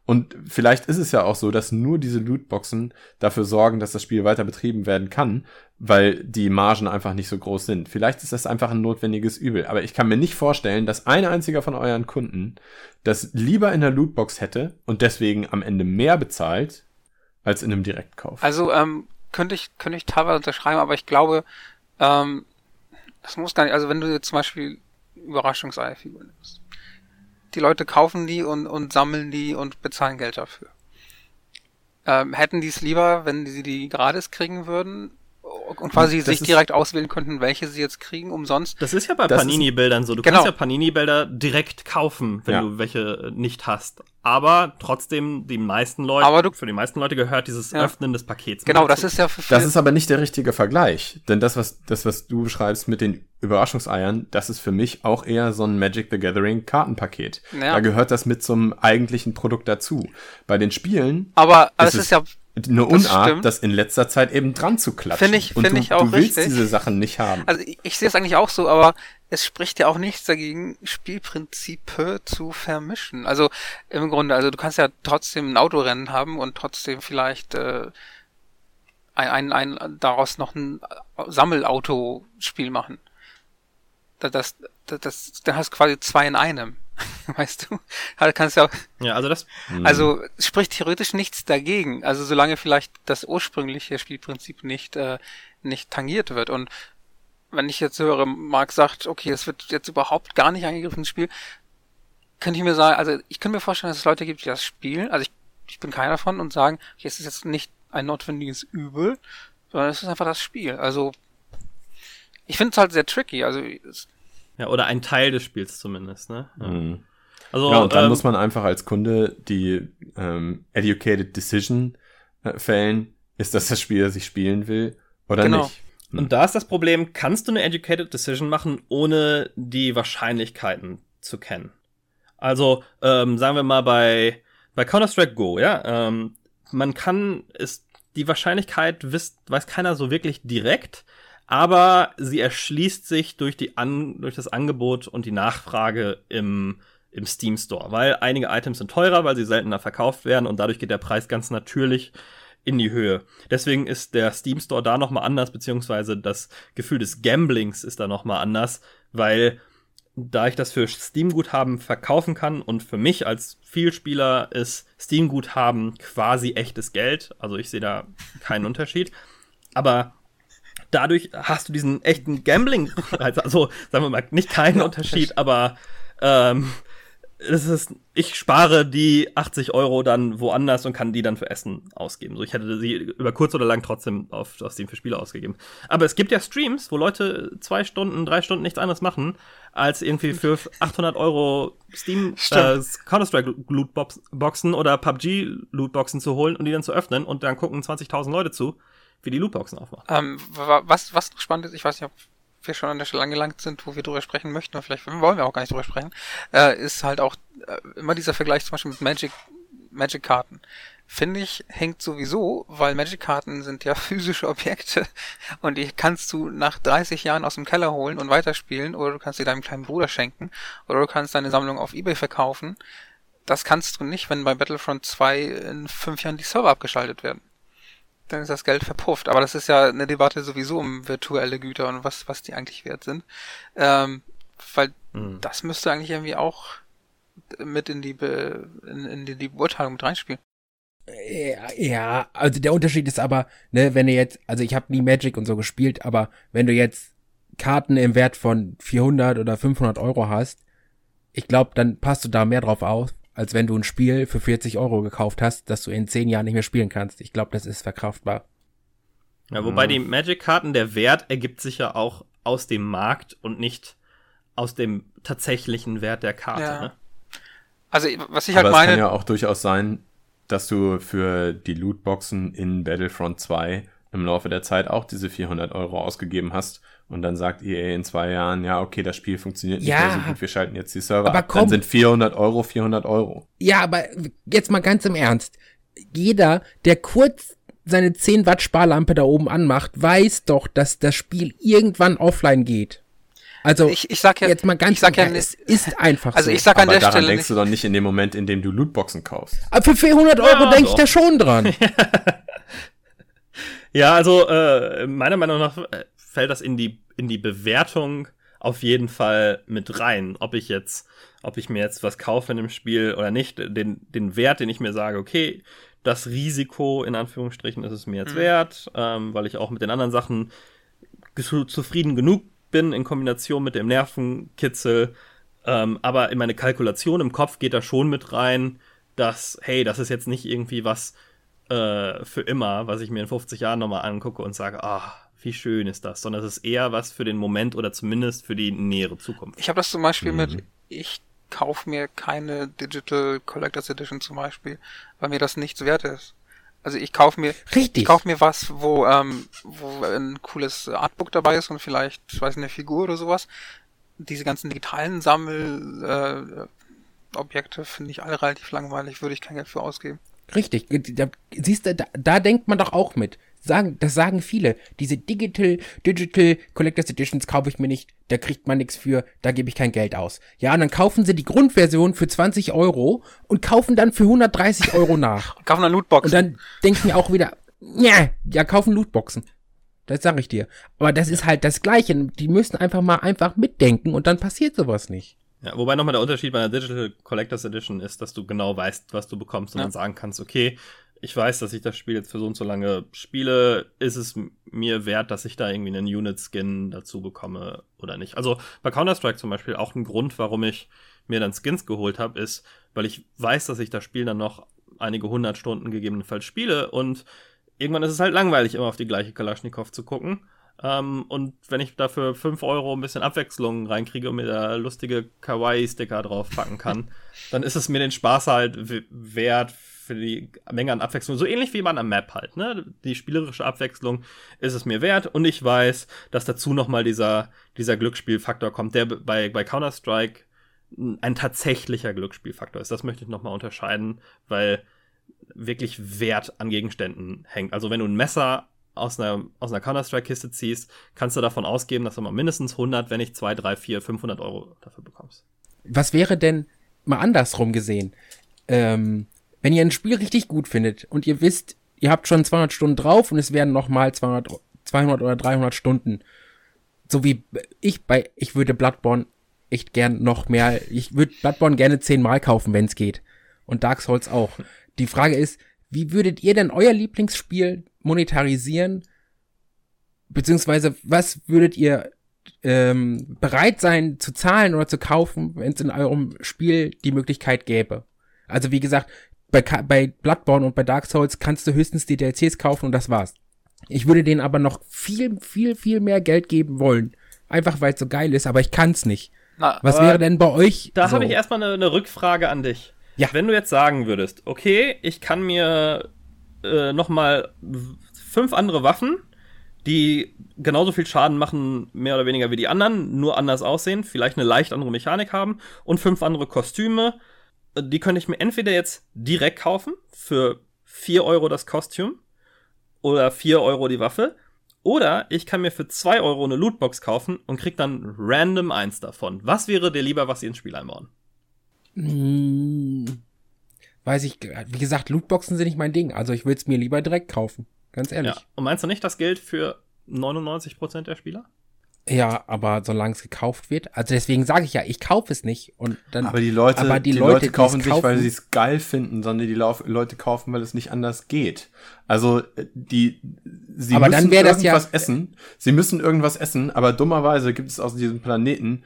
und vielleicht ist es ja auch so, dass nur diese Lootboxen dafür sorgen, dass das Spiel weiter betrieben werden kann, weil die Margen einfach nicht so groß sind. Vielleicht ist das einfach ein notwendiges Übel. Aber ich kann mir nicht vorstellen, dass ein einziger von euren Kunden das lieber in der Lootbox hätte und deswegen am Ende mehr bezahlt als in einem Direktkauf. Also ähm, könnte ich könnte ich teilweise unterschreiben, aber ich glaube, ähm, das muss gar nicht. Also wenn du jetzt zum Beispiel Überraschungseierfiguren nimmst die Leute kaufen die und, und sammeln die und bezahlen Geld dafür. Ähm, hätten die es lieber, wenn sie die gratis kriegen würden und quasi das sich direkt auswählen könnten, welche sie jetzt kriegen, umsonst. Das ist ja bei Panini-Bildern so. Du genau. kannst ja Panini-Bilder direkt kaufen, wenn ja. du welche nicht hast. Aber trotzdem, die meisten Leute, aber du, für die meisten Leute gehört dieses ja. Öffnen des Pakets. Genau, das ist ja für Das ist aber nicht der richtige Vergleich. Denn das, was, das, was du beschreibst mit den Überraschungseiern, das ist für mich auch eher so ein Magic the Gathering Kartenpaket. Ja. Da gehört das mit zum eigentlichen Produkt dazu. Bei den Spielen. Aber, aber es ist ja eine Unart, das, das, in letzter Zeit eben dran zu klatschen. Finde ich, finde ich auch Du willst richtig. diese Sachen nicht haben. Also ich, ich sehe es eigentlich auch so, aber es spricht ja auch nichts dagegen, Spielprinzipe zu vermischen. Also im Grunde, also du kannst ja trotzdem ein Autorennen haben und trotzdem vielleicht äh, ein, ein, ein daraus noch ein Sammelautospiel machen. Das, das, das, das, dann hast du quasi zwei in einem. weißt du? Also kannst ja auch. Ja, also das. Also spricht theoretisch nichts dagegen. Also solange vielleicht das ursprüngliche Spielprinzip nicht äh, nicht tangiert wird. Und wenn ich jetzt höre, Marc sagt, okay, es wird jetzt überhaupt gar nicht eingegriffen ins Spiel, könnte ich mir sagen, also ich könnte mir vorstellen, dass es Leute gibt, die das spielen. Also ich, ich bin keiner davon und sagen, okay, es ist jetzt nicht ein notwendiges Übel, sondern es ist einfach das Spiel. Also ich finde es halt sehr tricky. Also es, ja, oder ein Teil des Spiels zumindest, ne? Ja. Mhm. Also, ja, und dann ähm, muss man einfach als Kunde die ähm, Educated Decision äh, fällen, ist das das Spiel, das ich spielen will oder genau. nicht. Hm. Und da ist das Problem, kannst du eine Educated Decision machen, ohne die Wahrscheinlichkeiten zu kennen? Also, ähm, sagen wir mal bei, bei Counter-Strike Go, ja, ähm, man kann, ist die Wahrscheinlichkeit, wisst, weiß keiner so wirklich direkt, aber sie erschließt sich durch, die An durch das Angebot und die Nachfrage im, im Steam Store, weil einige Items sind teurer, weil sie seltener verkauft werden und dadurch geht der Preis ganz natürlich in die Höhe. Deswegen ist der Steam Store da nochmal anders, beziehungsweise das Gefühl des Gamblings ist da nochmal anders, weil da ich das für Steam-Guthaben verkaufen kann und für mich als Vielspieler ist Steam-Guthaben quasi echtes Geld, also ich sehe da keinen Unterschied. Aber dadurch hast du diesen echten Gambling, also sagen wir mal, nicht keinen Unterschied, aber ähm, es ist, ich spare die 80 Euro dann woanders und kann die dann für Essen ausgeben. So, ich hätte sie über kurz oder lang trotzdem auf, auf Steam für Spiele ausgegeben. Aber es gibt ja Streams, wo Leute zwei Stunden, drei Stunden nichts anderes machen, als irgendwie für 800 Euro Steam äh, Counter-Strike Lootboxen oder PUBG Lootboxen zu holen und die dann zu öffnen und dann gucken 20.000 Leute zu, wie die Lootboxen aufmachen. Ähm, was, was spannend ist, ich weiß nicht, ob wir schon an der Stelle angelangt sind, wo wir drüber sprechen möchten, und vielleicht wollen wir auch gar nicht drüber sprechen, äh, ist halt auch äh, immer dieser Vergleich zum Beispiel mit Magic, Magic-Karten. Finde ich, hängt sowieso, weil Magic-Karten sind ja physische Objekte und die kannst du nach 30 Jahren aus dem Keller holen und weiterspielen oder du kannst sie deinem kleinen Bruder schenken oder du kannst deine Sammlung auf Ebay verkaufen. Das kannst du nicht, wenn bei Battlefront 2 in fünf Jahren die Server abgeschaltet werden dann ist das Geld verpufft. Aber das ist ja eine Debatte sowieso um virtuelle Güter und was, was die eigentlich wert sind. Ähm, weil mhm. das müsste eigentlich irgendwie auch mit in die, Be in, in die, die Beurteilung mit reinspielen. Ja, also der Unterschied ist aber, ne, wenn du jetzt, also ich habe nie Magic und so gespielt, aber wenn du jetzt Karten im Wert von 400 oder 500 Euro hast, ich glaube, dann passt du da mehr drauf auf, als wenn du ein Spiel für 40 Euro gekauft hast, das du in 10 Jahren nicht mehr spielen kannst. Ich glaube, das ist verkraftbar. Ja, wobei mhm. die Magic-Karten, der Wert ergibt sich ja auch aus dem Markt und nicht aus dem tatsächlichen Wert der Karte. Ja. Ne? Also, was ich halt Aber meine. Es kann ja auch durchaus sein, dass du für die Lootboxen in Battlefront 2 im Laufe der Zeit auch diese 400 Euro ausgegeben hast und dann sagt EA in zwei Jahren, ja, okay, das Spiel funktioniert nicht ja, mehr so gut, wir schalten jetzt die Server aber ab. Komm, dann sind 400 Euro 400 Euro. Ja, aber jetzt mal ganz im Ernst. Jeder, der kurz seine 10 Watt Sparlampe da oben anmacht, weiß doch, dass das Spiel irgendwann offline geht. Also ich, ich sag ja, jetzt mal ganz ich sag ja, es ist einfach also so. ich sag an aber der daran Stelle denkst nicht. du doch nicht in dem Moment, in dem du Lootboxen kaufst. Aber für 400 Euro ja, denke ich da schon dran. ja, also äh, meiner Meinung nach äh, fällt das in die, in die Bewertung auf jeden Fall mit rein. Ob ich jetzt, ob ich mir jetzt was kaufe in dem Spiel oder nicht, den, den Wert, den ich mir sage, okay, das Risiko in Anführungsstrichen ist es mir jetzt mhm. wert, ähm, weil ich auch mit den anderen Sachen zufrieden genug bin in Kombination mit dem Nervenkitzel. Ähm, aber in meine Kalkulation im Kopf geht da schon mit rein, dass, hey, das ist jetzt nicht irgendwie was äh, für immer, was ich mir in 50 Jahren nochmal angucke und sage, ah, wie schön ist das, sondern es ist eher was für den Moment oder zumindest für die nähere Zukunft. Ich habe das zum Beispiel mhm. mit, ich kaufe mir keine Digital Collectors Edition zum Beispiel, weil mir das nichts wert ist. Also ich kaufe mir, Richtig. ich kaufe mir was, wo, ähm, wo ein cooles Artbook dabei ist und vielleicht, ich weiß nicht, eine Figur oder sowas. Diese ganzen digitalen Sammelobjekte äh, Objekte finde ich alle relativ langweilig, würde ich kein Geld für ausgeben. Richtig, da, siehst du, da, da denkt man doch auch mit sagen, das sagen viele. Diese Digital, Digital Collectors Editions kaufe ich mir nicht, da kriegt man nichts für, da gebe ich kein Geld aus. Ja, und dann kaufen sie die Grundversion für 20 Euro und kaufen dann für 130 Euro nach. kaufen dann Lootboxen. Und dann denken mir auch wieder, ja, ja, kaufen Lootboxen. Das sag ich dir. Aber das ist halt das Gleiche. Die müssen einfach mal einfach mitdenken und dann passiert sowas nicht. Ja, wobei nochmal der Unterschied bei einer Digital Collectors Edition ist, dass du genau weißt, was du bekommst und ja. dann sagen kannst, okay, ich weiß, dass ich das Spiel jetzt für so und so lange spiele, ist es mir wert, dass ich da irgendwie einen Unit-Skin dazu bekomme oder nicht. Also bei Counter-Strike zum Beispiel auch ein Grund, warum ich mir dann Skins geholt habe, ist, weil ich weiß, dass ich das Spiel dann noch einige hundert Stunden gegebenenfalls spiele und irgendwann ist es halt langweilig, immer auf die gleiche Kalaschnikow zu gucken. Um, und wenn ich dafür fünf Euro ein bisschen Abwechslung reinkriege und mir da lustige Kawaii-Sticker drauf packen kann, dann ist es mir den Spaß halt wert für die Menge an Abwechslung, so ähnlich wie man am Map halt, ne? Die spielerische Abwechslung ist es mir wert und ich weiß, dass dazu nochmal dieser, dieser Glücksspielfaktor kommt, der bei, bei Counter-Strike ein tatsächlicher Glücksspielfaktor ist. Das möchte ich nochmal unterscheiden, weil wirklich Wert an Gegenständen hängt. Also wenn du ein Messer aus einer, aus einer Counter-Strike-Kiste ziehst, kannst du davon ausgeben, dass du mal mindestens 100, wenn nicht 2, 3, 4, 500 Euro dafür bekommst. Was wäre denn mal andersrum gesehen? Ähm, wenn ihr ein Spiel richtig gut findet und ihr wisst, ihr habt schon 200 Stunden drauf und es werden nochmal 200, 200 oder 300 Stunden. So wie ich bei, ich würde Bloodborne echt gern noch mehr, ich würde Bloodborne gerne zehnmal kaufen, wenn es geht. Und Dark Souls auch. Die Frage ist, wie würdet ihr denn euer Lieblingsspiel monetarisieren? Beziehungsweise, was würdet ihr ähm, bereit sein zu zahlen oder zu kaufen, wenn es in eurem Spiel die Möglichkeit gäbe. Also wie gesagt, bei, bei Bloodborne und bei Dark Souls kannst du höchstens die DLCs kaufen und das war's. Ich würde denen aber noch viel, viel, viel mehr Geld geben wollen. Einfach weil es so geil ist, aber ich kann's nicht. Na, Was wäre denn bei euch? Da so? habe ich erstmal eine, eine Rückfrage an dich. Ja. Wenn du jetzt sagen würdest, okay, ich kann mir äh, noch mal fünf andere Waffen, die genauso viel Schaden machen, mehr oder weniger wie die anderen, nur anders aussehen, vielleicht eine leicht andere Mechanik haben und fünf andere Kostüme, die könnte ich mir entweder jetzt direkt kaufen für 4 Euro das Kostüm oder 4 Euro die Waffe. Oder ich kann mir für 2 Euro eine Lootbox kaufen und krieg dann random eins davon. Was wäre dir lieber, was sie ins Spiel einbauen? Hm, weiß ich, wie gesagt, Lootboxen sind nicht mein Ding. Also ich würde es mir lieber direkt kaufen. Ganz ehrlich. Ja. Und meinst du nicht, das gilt für 99% der Spieler? Ja, aber solange es gekauft wird, also deswegen sage ich ja, ich kaufe es nicht und dann. Aber die Leute, aber die die Leute, Leute, die kaufen es sich, weil sie es geil finden, sondern die Lauf Leute kaufen, weil es nicht anders geht. Also äh, die sie Aber müssen das ja- irgendwas essen. Sie müssen irgendwas essen, aber dummerweise gibt es aus diesem Planeten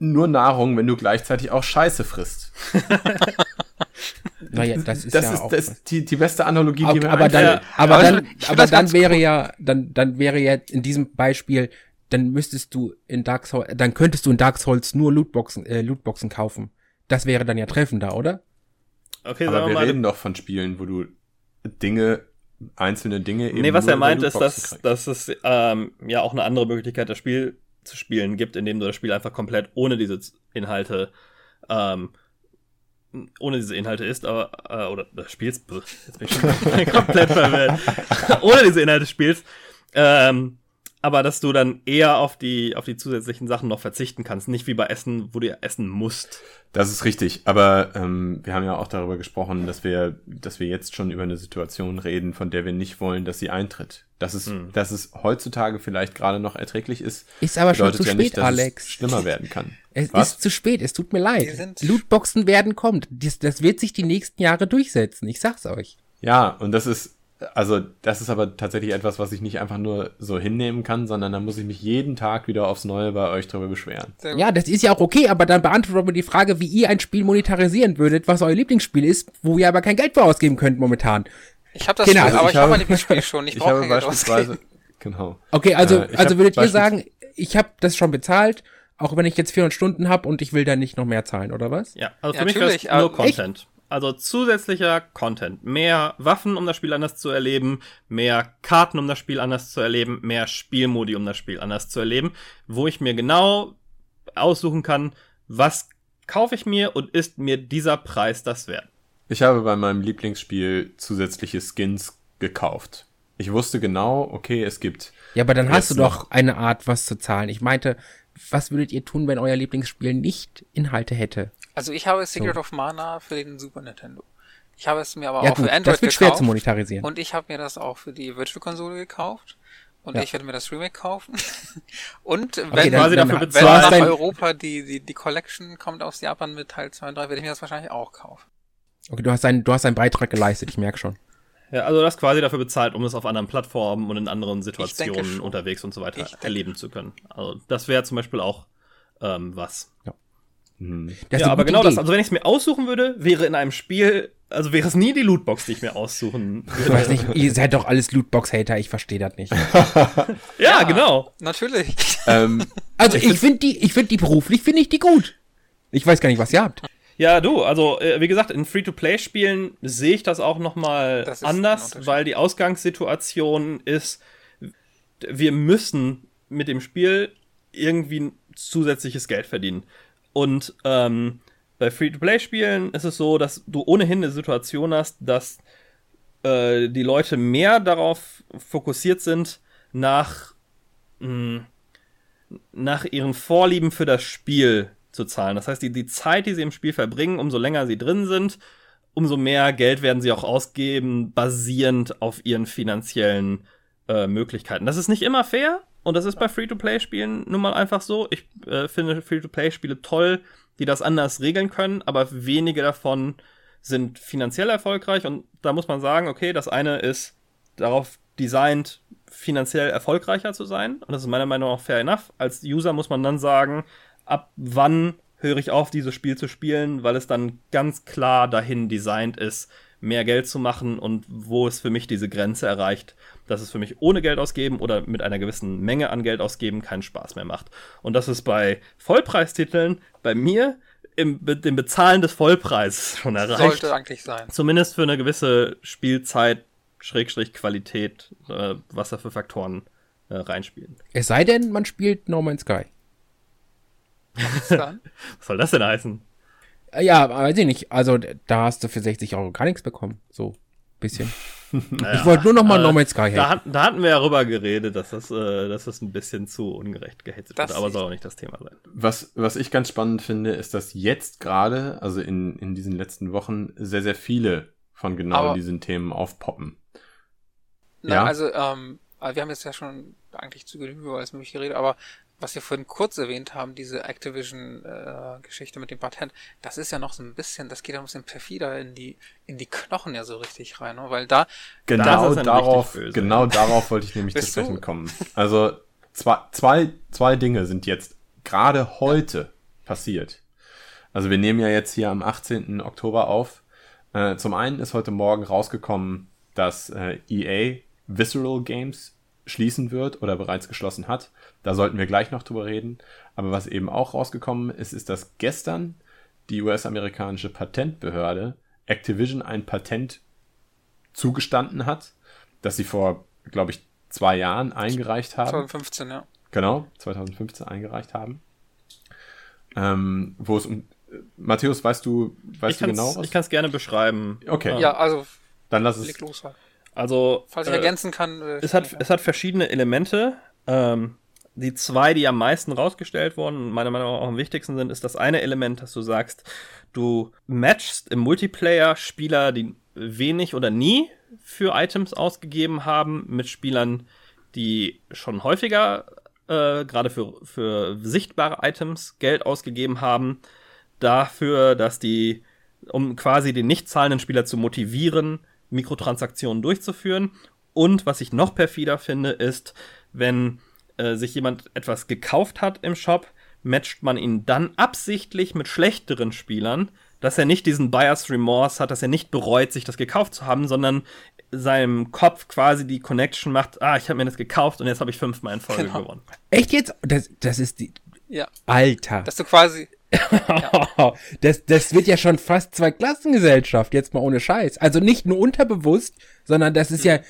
nur Nahrung, wenn du gleichzeitig auch Scheiße frisst. Naja, das ist das ja ist, auch. das ist die, die beste Analogie, die Okay, mir aber dann, aber Also, dann, aber dann wäre cool. ja, dann, dann wäre ja in diesem Beispiel, dann müsstest du in Dark Souls, dann könntest du in Dark Souls nur Lootboxen, äh, Lootboxen kaufen. Das wäre dann ja treffender, oder? Okay, aber sagen wir wir mal. reden doch von Spielen, wo du Dinge, einzelne Dinge eben nee, was nur er meint, ist, dass, kriegst. dass es ähm, ja auch eine andere Möglichkeit, das Spiel zu spielen gibt, indem du das Spiel einfach komplett ohne diese Inhalte, ähm, ohne diese Inhalte ist, aber, äh, oder das spielst, Bäh, jetzt bin ich schon komplett verwirrt, ohne diese Inhalte spielst, ähm, aber dass du dann eher auf die, auf die zusätzlichen Sachen noch verzichten kannst, nicht wie bei Essen, wo du ja essen musst. Das ist richtig, aber ähm, wir haben ja auch darüber gesprochen, dass wir, dass wir jetzt schon über eine Situation reden, von der wir nicht wollen, dass sie eintritt. Dass es, Hm. dass es heutzutage vielleicht gerade noch erträglich ist, Ist aber schon zu ja spät, nicht, dass Alex. es schlimmer werden kann. Es Was? ist zu spät, es tut mir leid. Lootboxen werden kommt. Das, das wird sich die nächsten Jahre durchsetzen, ich sag's euch. Ja, und das ist, also das ist aber tatsächlich etwas, was ich nicht einfach nur so hinnehmen kann, sondern da muss ich mich jeden Tag wieder aufs Neue bei euch drüber beschweren. Ja, das ist ja auch okay, aber dann beantwortet mir die Frage, wie ihr ein Spiel monetarisieren würdet, was euer Lieblingsspiel ist, wo ihr aber kein Geld für ausgeben könnt momentan. Ich habe das Genau, Spiel, also aber ich ich, habe mein Lieblingsspiel schon. Ich, Ich brauche Geld beispielsweise, ausgeben. genau. Okay, also, Äh, ich also würdet ihr sagen, ich habe das schon bezahlt, auch wenn ich jetzt 400 Stunden habe und ich will dann nicht noch mehr zahlen, oder was? Ja, also für Ja, mich wäre es natürlich, nur Content. Also zusätzlicher Content. Mehr Waffen, um das Spiel anders zu erleben, mehr Karten, um das Spiel anders zu erleben, mehr Spielmodi, um das Spiel anders zu erleben, wo ich mir genau aussuchen kann, was kaufe ich mir und ist mir dieser Preis das wert. Ich habe bei meinem Lieblingsspiel zusätzliche Skins gekauft. Ich wusste genau, okay, es gibt Ja, aber dann hast du doch eine Art, was zu zahlen. Ich meinte, was würdet ihr tun, wenn euer Lieblingsspiel nicht Inhalte hätte? Also ich habe Secret of Mana für den Super Nintendo. Ich habe es mir aber ja auch gut, für Android das wird schwer gekauft. zu monetarisieren. Und ich habe mir das auch für die Virtual-Konsole gekauft. Und Ja. ich werde mir das Remake kaufen. und wenn, Okay, quasi dann, dafür dann, wenn du hast nach Europa die, die, die Collection kommt aus Japan mit Teil 2 und 3, werde ich mir das wahrscheinlich auch kaufen. okay, du hast deinen, du hast deinen Beitrag geleistet, ich merk schon. Ja, also das quasi dafür bezahlt, um es auf anderen Plattformen und in anderen Situationen unterwegs und so weiter Ich denke- erleben zu können. Also das wäre zum Beispiel auch ähm, was. Hm, Das ist ja, aber genau Idee. das. Also wenn ich es mir aussuchen würde, wäre in einem Spiel, also wäre es nie die Lootbox, die ich mir aussuchen Ich würde. weiß nicht, ihr seid doch alles Lootbox-Hater, ich verstehe das nicht. ja, genau. Natürlich. ähm, Also ich finde die, ich finde die beruflich, finde ich die gut. Ich weiß gar nicht, was ihr habt. Ja, du, also äh, wie gesagt, in Free-to-Play-Spielen sehe ich das auch noch mal Das ist ein anders, weil die Ausgangssituation ist, wir müssen mit dem Spiel irgendwie zusätzliches Geld verdienen. Und ähm, bei Free-to-Play-Spielen ist es so, dass du ohnehin eine Situation hast, dass äh, die Leute mehr darauf fokussiert sind, nach, mh, nach ihren Vorlieben für das Spiel zu zahlen. Das heißt, die, die Zeit, die sie im Spiel verbringen, umso länger sie drin sind, umso mehr Geld werden sie auch ausgeben, basierend auf ihren finanziellen äh, Möglichkeiten. Das ist nicht immer fair und das ist bei Free-to-Play-Spielen nun mal einfach so. Ich äh, finde Free-to-Play-Spiele toll, die das anders regeln können, aber wenige davon sind finanziell erfolgreich und da muss man sagen, okay, das eine ist darauf designt, finanziell erfolgreicher zu sein. Und das ist meiner Meinung nach fair enough. Als User muss man dann sagen, ab wann höre ich auf, dieses Spiel zu spielen, weil es dann ganz klar dahin designt ist, mehr Geld zu machen und wo es für mich diese Grenze erreicht, dass es für mich ohne Geld ausgeben oder mit einer gewissen Menge an Geld ausgeben keinen Spaß mehr macht. Und das ist bei Vollpreistiteln bei mir im dem Bezahlen des Vollpreises schon erreicht. Sollte eigentlich sein. Zumindest für eine gewisse Spielzeit, Schrägstrich Qualität, äh, was da für Faktoren äh, reinspielen. Es sei denn, man spielt No Man's Sky. Was soll das denn heißen? Äh, Ja, weiß ich nicht. Also, da hast du für 60 Euro gar nichts bekommen. So, bisschen. Naja, Ich wollte nur noch mal äh, No Man's Sky Da, hat, da hatten wir ja darüber geredet, dass das, äh, dass das ein bisschen zu ungerecht gehetzt Das wird, aber soll auch nicht das Thema sein. Was, was ich ganz spannend finde, ist, dass jetzt gerade, also in, in diesen letzten Wochen, sehr, sehr viele von genau Aber- diesen Themen aufpoppen. Na, Ja. Also, ähm, wir haben jetzt ja schon eigentlich zu Genüge über alles mögliche geredet, aber was wir vorhin kurz erwähnt haben, diese Activision-Geschichte mit dem Patent, das ist ja noch so ein bisschen, das geht ja ein bisschen perfider in die, in die Knochen ja so richtig rein, ne? weil da, Genau dann darauf, böse, genau darauf wollte ich nämlich zu du? sprechen kommen. Also zwei, zwei, zwei Dinge sind jetzt gerade heute passiert. Also wir nehmen ja jetzt hier am 18. Oktober auf. Äh, zum einen ist heute Morgen rausgekommen, dass äh, EA Visceral Games schließen wird oder bereits geschlossen hat. Da sollten wir gleich noch drüber reden. Aber was eben auch rausgekommen ist, ist, dass gestern die US-amerikanische Patentbehörde Activision ein Patent zugestanden hat, das sie vor, glaube ich, zwei Jahren eingereicht haben. 2015, ja. Genau, 2015 eingereicht haben. Ähm, wo es um. Matthäus, weißt du, weißt ich du genau was? ich kann es gerne beschreiben. Okay. Ja, also, Dann lass es. los halt. Also, Falls ich äh, ergänzen kann. Äh, es hat, es hat verschiedene Elemente. Ähm, die zwei, die am meisten rausgestellt wurden und meiner Meinung nach auch am wichtigsten sind, ist das eine Element, dass du sagst, du matchst im Multiplayer Spieler, die wenig oder nie für Items ausgegeben haben, mit Spielern, die schon häufiger, äh, gerade für, für sichtbare Items, Geld ausgegeben haben, dafür, dass die, um quasi den nicht zahlenden Spieler zu motivieren, Mikrotransaktionen durchzuführen. Und was ich noch perfider finde, ist, wenn äh, sich jemand etwas gekauft hat im Shop, matcht man ihn dann absichtlich mit schlechteren Spielern, dass er nicht diesen Buyer's Remorse hat, dass er nicht bereut, sich das gekauft zu haben, sondern seinem Kopf quasi die Connection macht, ah, ich habe mir das gekauft und jetzt habe ich fünfmal in Folge Genau. gewonnen. Echt jetzt? Das, das ist die. ja, Alter. dass du quasi, das, das wird ja schon fast Zweiklassengesellschaft, jetzt mal ohne Scheiß. Also nicht nur unterbewusst, sondern das ist ja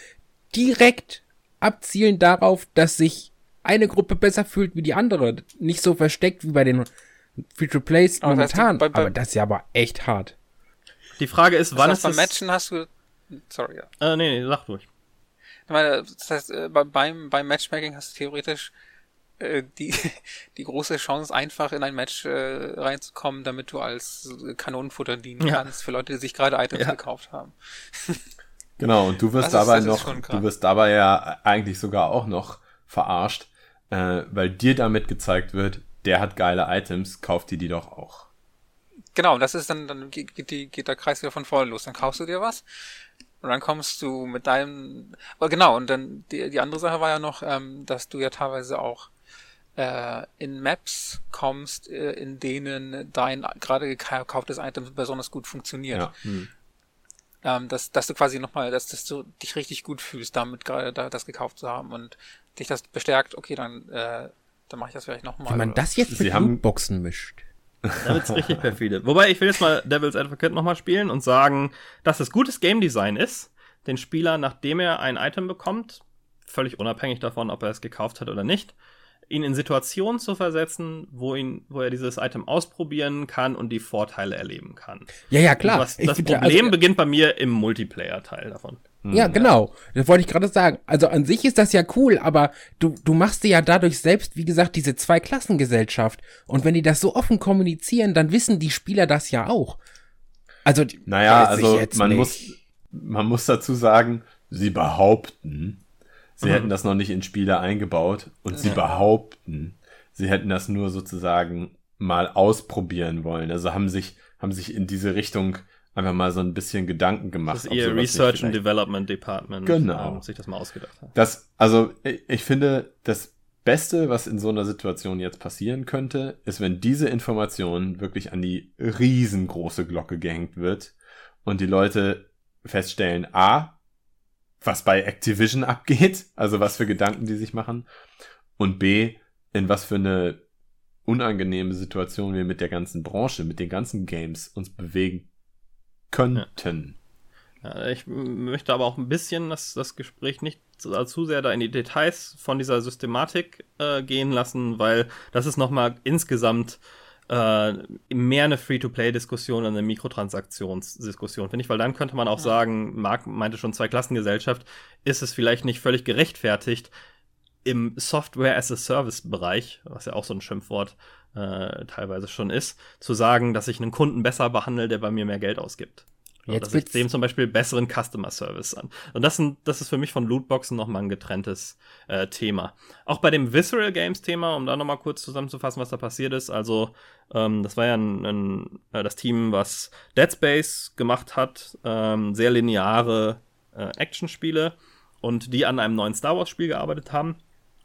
direkt abzielend darauf, dass sich eine Gruppe besser fühlt wie die andere. Nicht so versteckt wie bei den Free-to-Plays Aber das heißt, momentan. bei- bei- aber das ist ja aber echt hart. Die Frage ist, wann das ist es... Matchen hast du, sorry, ja. Äh, nee, nee, sag durch. Ich meine, das heißt, äh, bei- beim, beim Matchmaking hast du theoretisch äh, die, die große Chance, einfach in ein Match äh, reinzukommen, damit du als Kanonenfutter dienen Ja. kannst für Leute, die sich gerade Items Ja. gekauft haben. Genau, und du wirst Das dabei ist noch, du wirst dabei ja eigentlich sogar auch noch verarscht, äh, weil dir damit gezeigt wird, der hat geile Items, kauft dir die doch auch. Genau, und das ist dann, dann geht, geht, die, geht der Kreis wieder von vorne los. Dann kaufst du dir was und dann kommst du mit deinem, oh, genau, und dann die, die andere Sache war ja noch, ähm, dass du ja teilweise auch äh, in Maps kommst, äh, in denen dein gerade gekauftes Item besonders gut funktioniert. Ja. ähm, dass, dass du quasi nochmal, dass, dass du dich richtig gut fühlst, damit gerade da, das gekauft zu haben und dich das bestärkt, okay, dann, äh, dann mache ich das vielleicht nochmal. Wenn man das jetzt Sie mit haben- Lootboxen mischt. Da wird's richtig perfide. Wobei, ich will jetzt mal Devil's Advocate nochmal spielen und sagen, dass es gutes Game Design ist, den Spieler, nachdem er ein Item bekommt, völlig unabhängig davon, ob er es gekauft hat oder nicht, ihn in Situationen zu versetzen, wo, ihn, wo er dieses Item ausprobieren kann und die Vorteile erleben kann. Ja, ja, klar. Was, das Problem also, beginnt bei mir im Multiplayer-Teil davon. Ja, genau. Das wollte ich gerade sagen. Also an sich ist das ja cool, aber du, du machst dir ja dadurch selbst, wie gesagt, diese Zweiklassengesellschaft. Und wenn die das so offen kommunizieren, dann wissen die Spieler das ja auch. Also, Naja, also man nicht. muss, man muss dazu sagen, sie behaupten, sie hätten das noch nicht in Spiele eingebaut und sie behaupten, sie hätten das nur sozusagen mal ausprobieren wollen. Also haben sich, haben sich in diese Richtung einfach mal so ein bisschen Gedanken gemacht. Das ist ihr Research and Development Department, genau. ähm, sich das mal ausgedacht hat. Das, also ich, ich finde, das Beste, was in so einer Situation jetzt passieren könnte, ist, wenn diese Information wirklich an die riesengroße Glocke gehängt wird und die Leute feststellen, a, was bei Activision abgeht, also was für Gedanken die sich machen, und b, in was für eine unangenehme Situation wir mit der ganzen Branche, mit den ganzen Games uns bewegen könnten. Ja, ich möchte aber auch ein bisschen das, das Gespräch nicht zu, sehr da in die Details von dieser Systematik äh, gehen lassen, weil das ist nochmal insgesamt äh, mehr eine Free-to-Play-Diskussion, eine Mikrotransaktionsdiskussion, finde ich, weil dann könnte man auch ja. sagen, Marc meinte schon Zweiklassengesellschaft, ist es vielleicht nicht völlig gerechtfertigt, im Software-as-a-Service-Bereich, was ja auch so ein Schimpfwort äh, teilweise schon ist, zu sagen, dass ich einen Kunden besser behandle, der bei mir mehr Geld ausgibt. Jetzt dass ich dem zum Beispiel besseren Customer Service an. Und das, sind, das ist für mich von Lootboxen nochmal ein getrenntes äh, Thema. Auch bei dem Visceral Games Thema, um da nochmal kurz zusammenzufassen, was da passiert ist. Also, ähm, das war ja ein, ein, äh, das Team, was Dead Space gemacht hat, ähm, sehr lineare äh, Actionspiele und die an einem neuen Star Wars Spiel gearbeitet haben.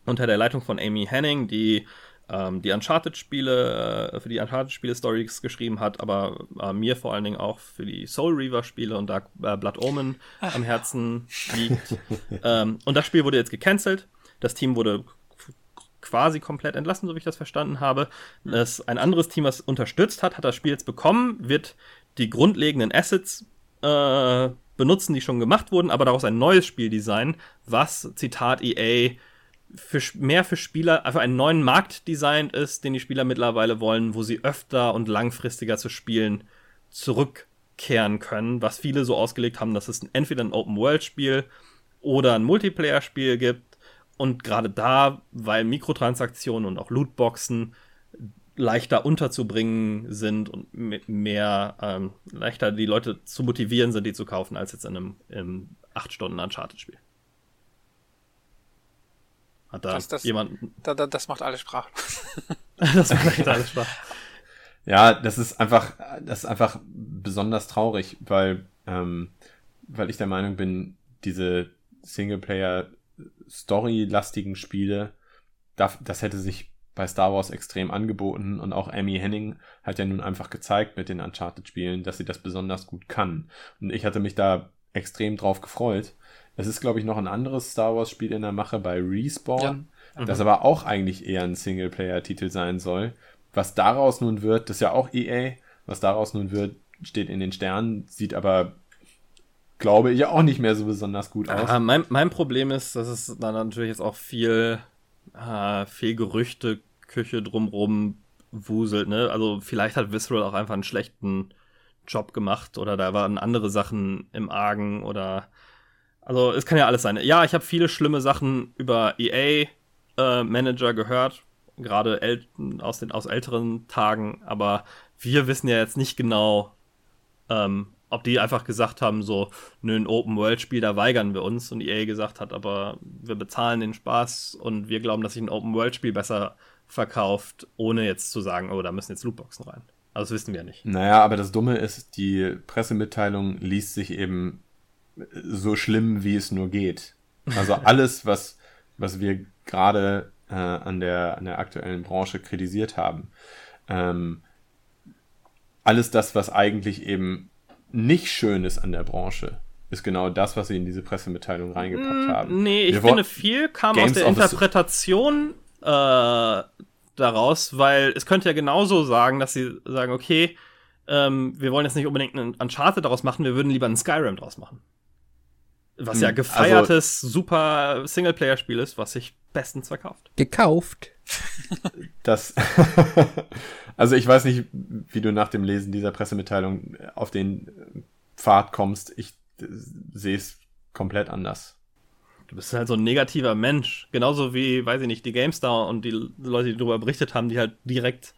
Unter der Leitung von Amy Henning, die ähm, die Uncharted-Spiele, äh, für die Uncharted-Spiele Stories geschrieben hat, aber äh, mir vor allen Dingen auch für die Soul Reaver-Spiele und Dark äh, Blood Omen Ach. am Herzen liegt. ähm, und das Spiel wurde jetzt gecancelt. Das Team wurde quasi komplett entlassen, so wie ich das verstanden habe. Das, ein anderes Team, was unterstützt hat, hat das Spiel jetzt bekommen, wird die grundlegenden Assets äh, benutzen, die schon gemacht wurden, aber daraus ein neues Spiel designen, was, Zitat EA, für, mehr für Spieler, einfach einen neuen Markt designt ist, den die Spieler mittlerweile wollen, wo sie öfter und langfristiger zu spielen zurückkehren können, was viele so ausgelegt haben, dass es entweder ein Open-World-Spiel oder ein Multiplayer-Spiel gibt. Und gerade da, weil Mikrotransaktionen und auch Lootboxen leichter unterzubringen sind und mehr ähm, leichter die Leute zu motivieren sind, die zu kaufen, als jetzt in einem, einem 8 Stunden Uncharted-Spiel. Hat da das, das, jemand. Da, da, das macht alles sprachlos. das macht alles sprachlos. Ja, das ist einfach, das ist einfach besonders traurig, weil, ähm, weil ich der Meinung bin, diese Singleplayer-Story-lastigen Spiele, das, das hätte sich bei Star Wars extrem angeboten und auch Amy Henning hat ja nun einfach gezeigt mit den Uncharted-Spielen, dass sie das besonders gut kann. Und ich hatte mich da extrem drauf gefreut. Es ist, glaube ich, noch ein anderes Star Wars-Spiel in der Mache bei Respawn, ja. mhm. das aber auch eigentlich eher ein Singleplayer-Titel sein soll. Was daraus nun wird, das ist ja auch EA, was daraus nun wird, steht in den Sternen, sieht aber, glaube ich, auch nicht mehr so besonders gut aus. Ah, mein, mein Problem ist, dass es dann natürlich jetzt auch viel, äh, viel Gerüchte, Küche drumrum wuselt, ne? Also vielleicht hat Visceral auch einfach einen schlechten Job gemacht oder da waren andere Sachen im Argen oder also es kann ja alles sein. Ja, ich habe viele schlimme Sachen über EA-Manager äh, gehört, gerade aus aus älteren Tagen, aber wir wissen ja jetzt nicht genau, ähm, ob die einfach gesagt haben, so, nö, ein Open-World-Spiel, da weigern wir uns. Und EA gesagt hat, aber wir bezahlen den Spaß und wir glauben, dass sich ein Open-World-Spiel besser verkauft, ohne jetzt zu sagen, oh, da müssen jetzt Lootboxen rein. Also das wissen wir nicht. Naja, aber das Dumme ist, die Pressemitteilung liest sich eben so schlimm, wie es nur geht. Also alles, was, was wir gerade äh, an, der, an der aktuellen Branche kritisiert haben, ähm, alles das, was eigentlich eben nicht schön ist an der Branche, ist genau das, was sie in diese Pressemitteilung reingepackt mm, haben. Nee, ich wir finde, viel kam Games aus der Interpretation äh, daraus, weil es könnte ja genauso sagen, dass sie sagen, okay, ähm, wir wollen jetzt nicht unbedingt einen Uncharted daraus machen, wir würden lieber einen Skyrim draus machen. Was ja hm, gefeiertes, also, super Singleplayer-Spiel ist, was sich bestens verkauft. Gekauft. Das. also ich weiß nicht, wie du nach dem Lesen dieser Pressemitteilung auf den Pfad kommst. Ich sehe es komplett anders. Du bist halt so ein negativer Mensch. Genauso wie, weiß ich nicht, die GameStar und die Leute, die darüber berichtet haben, die halt direkt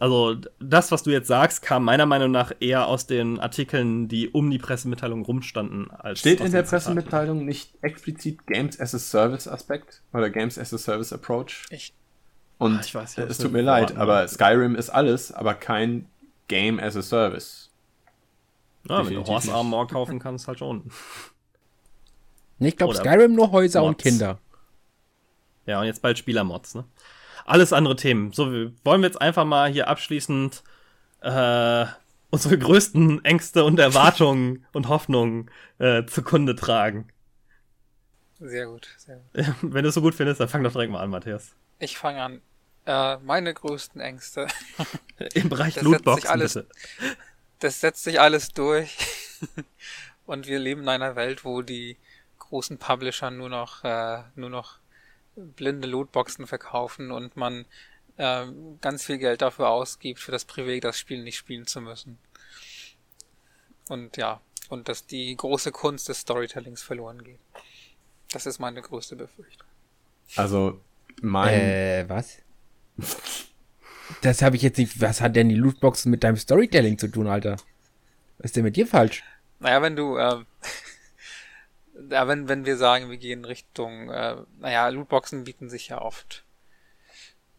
also das, was du jetzt sagst, kam meiner Meinung nach eher aus den Artikeln, die um die Pressemitteilung rumstanden. Als Steht in der Pressemitteilung nicht explizit Games as a Service Aspekt oder Games as a Service Approach? Ich. Und ah, ich weiß, es tut mir leid, aber Skyrim ist alles, aber kein Game as a Service. Ja, wenn du Horse Armor kaufen kannst, halt schon. Ich glaube, Skyrim nur Häuser Mods. und Kinder. Ja, und jetzt bald Spielermods, ne? Alles andere Themen. So, wollen wir jetzt einfach mal hier abschließend äh, unsere größten Ängste und Erwartungen und Hoffnungen äh, zukunde tragen. Sehr gut, sehr gut. Wenn du es so gut findest, dann fang doch direkt mal an, Matthias. Ich fange an. Äh, meine größten Ängste. Im Bereich Lootboxen, alles, bitte. Das setzt sich alles durch. Und wir leben in einer Welt, wo die großen Publisher nur noch, äh, nur noch blinde Lootboxen verkaufen und man äh, ganz viel Geld dafür ausgibt, für das Privileg, das Spiel nicht spielen zu müssen. Und ja, und dass die große Kunst des Storytellings verloren geht. Das ist meine größte Befürchtung. Also, mein. Äh, was? Das habe ich jetzt nicht. Was hat denn die Lootboxen mit deinem Storytelling zu tun, Alter? Was ist denn mit dir falsch? Naja, wenn du, äh, ja, wenn, wenn wir sagen, wir gehen Richtung, äh, naja, Lootboxen bieten sich ja oft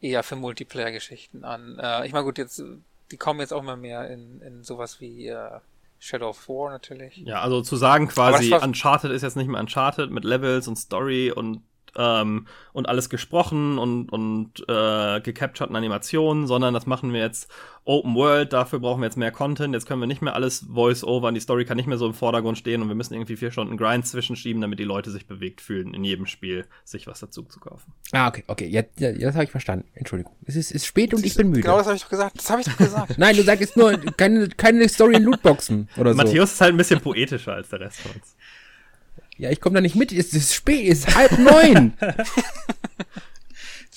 eher für Multiplayer-Geschichten an. Äh, ich meine, gut, jetzt, die kommen jetzt auch immer mehr in, in sowas wie äh, Shadow of War natürlich. Ja, also zu sagen quasi, Uncharted ist jetzt nicht mehr Uncharted mit Levels und Story und ähm, und alles gesprochen und, und äh, gecapturten Animationen, sondern das machen wir jetzt Open World, dafür brauchen wir jetzt mehr Content, jetzt können wir nicht mehr alles Voice-Over, die Story kann nicht mehr so im Vordergrund stehen und wir müssen irgendwie vier Stunden Grind zwischenschieben, damit die Leute sich bewegt fühlen, in jedem Spiel sich was dazu zu kaufen. Ah, okay, okay, jetzt, ja, das habe ich verstanden. Entschuldigung. Es ist, ist spät und ich bin müde. Genau das habe ich doch gesagt. Das habe ich doch gesagt. Nein, du sagst nur keine, keine Story in Lootboxen oder so. Matthäus ist halt ein bisschen poetischer als der Rest von uns. Ja, ich komme da nicht mit. Es ist spät, es ist halb neun.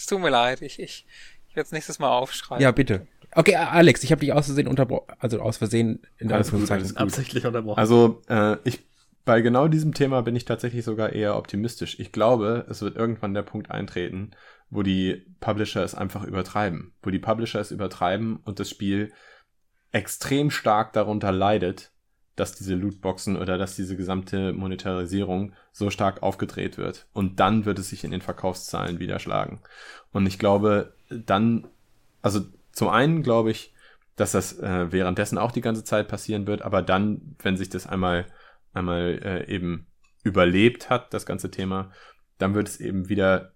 Es tut mir leid. Ich, ich, ich werde es nächstes Mal aufschreiben. Ja, bitte. Okay, Alex, ich habe dich aus Versehen unterbrochen, also aus Versehen in der Anführungszeichen. Absichtlich unterbrochen. Also, äh, ich, bei genau diesem Thema bin ich tatsächlich sogar eher optimistisch. Ich glaube, es wird irgendwann der Punkt eintreten, wo die Publisher es einfach übertreiben. Wo die Publisher es übertreiben und das Spiel extrem stark darunter leidet, dass diese Lootboxen oder dass diese gesamte Monetarisierung so stark aufgedreht wird. Und dann wird es sich in den Verkaufszahlen widerschlagen. Und ich glaube, dann, also zum einen glaube ich, dass das äh, währenddessen auch die ganze Zeit passieren wird, aber dann, wenn sich das einmal, einmal äh, eben überlebt hat, das ganze Thema, dann wird es eben wieder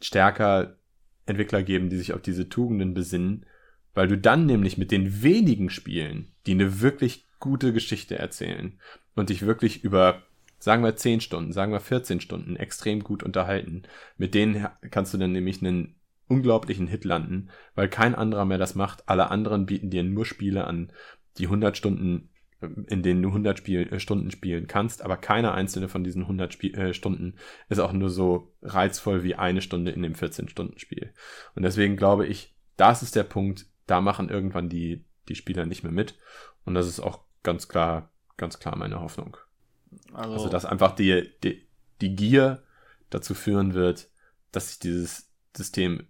stärker Entwickler geben, die sich auf diese Tugenden besinnen, weil du dann nämlich mit den wenigen Spielen, die eine wirklich gute Geschichte erzählen und dich wirklich über, sagen wir 10 Stunden, sagen wir 14 Stunden extrem gut unterhalten. Mit denen kannst du dann nämlich einen unglaublichen Hit landen, weil kein anderer mehr das macht. Alle anderen bieten dir nur Spiele an, die 100 Stunden in denen du 100 Spiel, äh, Stunden spielen kannst, aber keine einzelne von diesen 100 Spiel, äh, Stunden ist auch nur so reizvoll wie eine Stunde in dem 14-Stunden-Spiel. Und deswegen glaube ich, das ist der Punkt, da machen irgendwann die, die Spieler nicht mehr mit. Und das ist auch ganz klar, ganz klar meine Hoffnung. Also, also dass einfach die, die, die Gier dazu führen wird, dass sich dieses System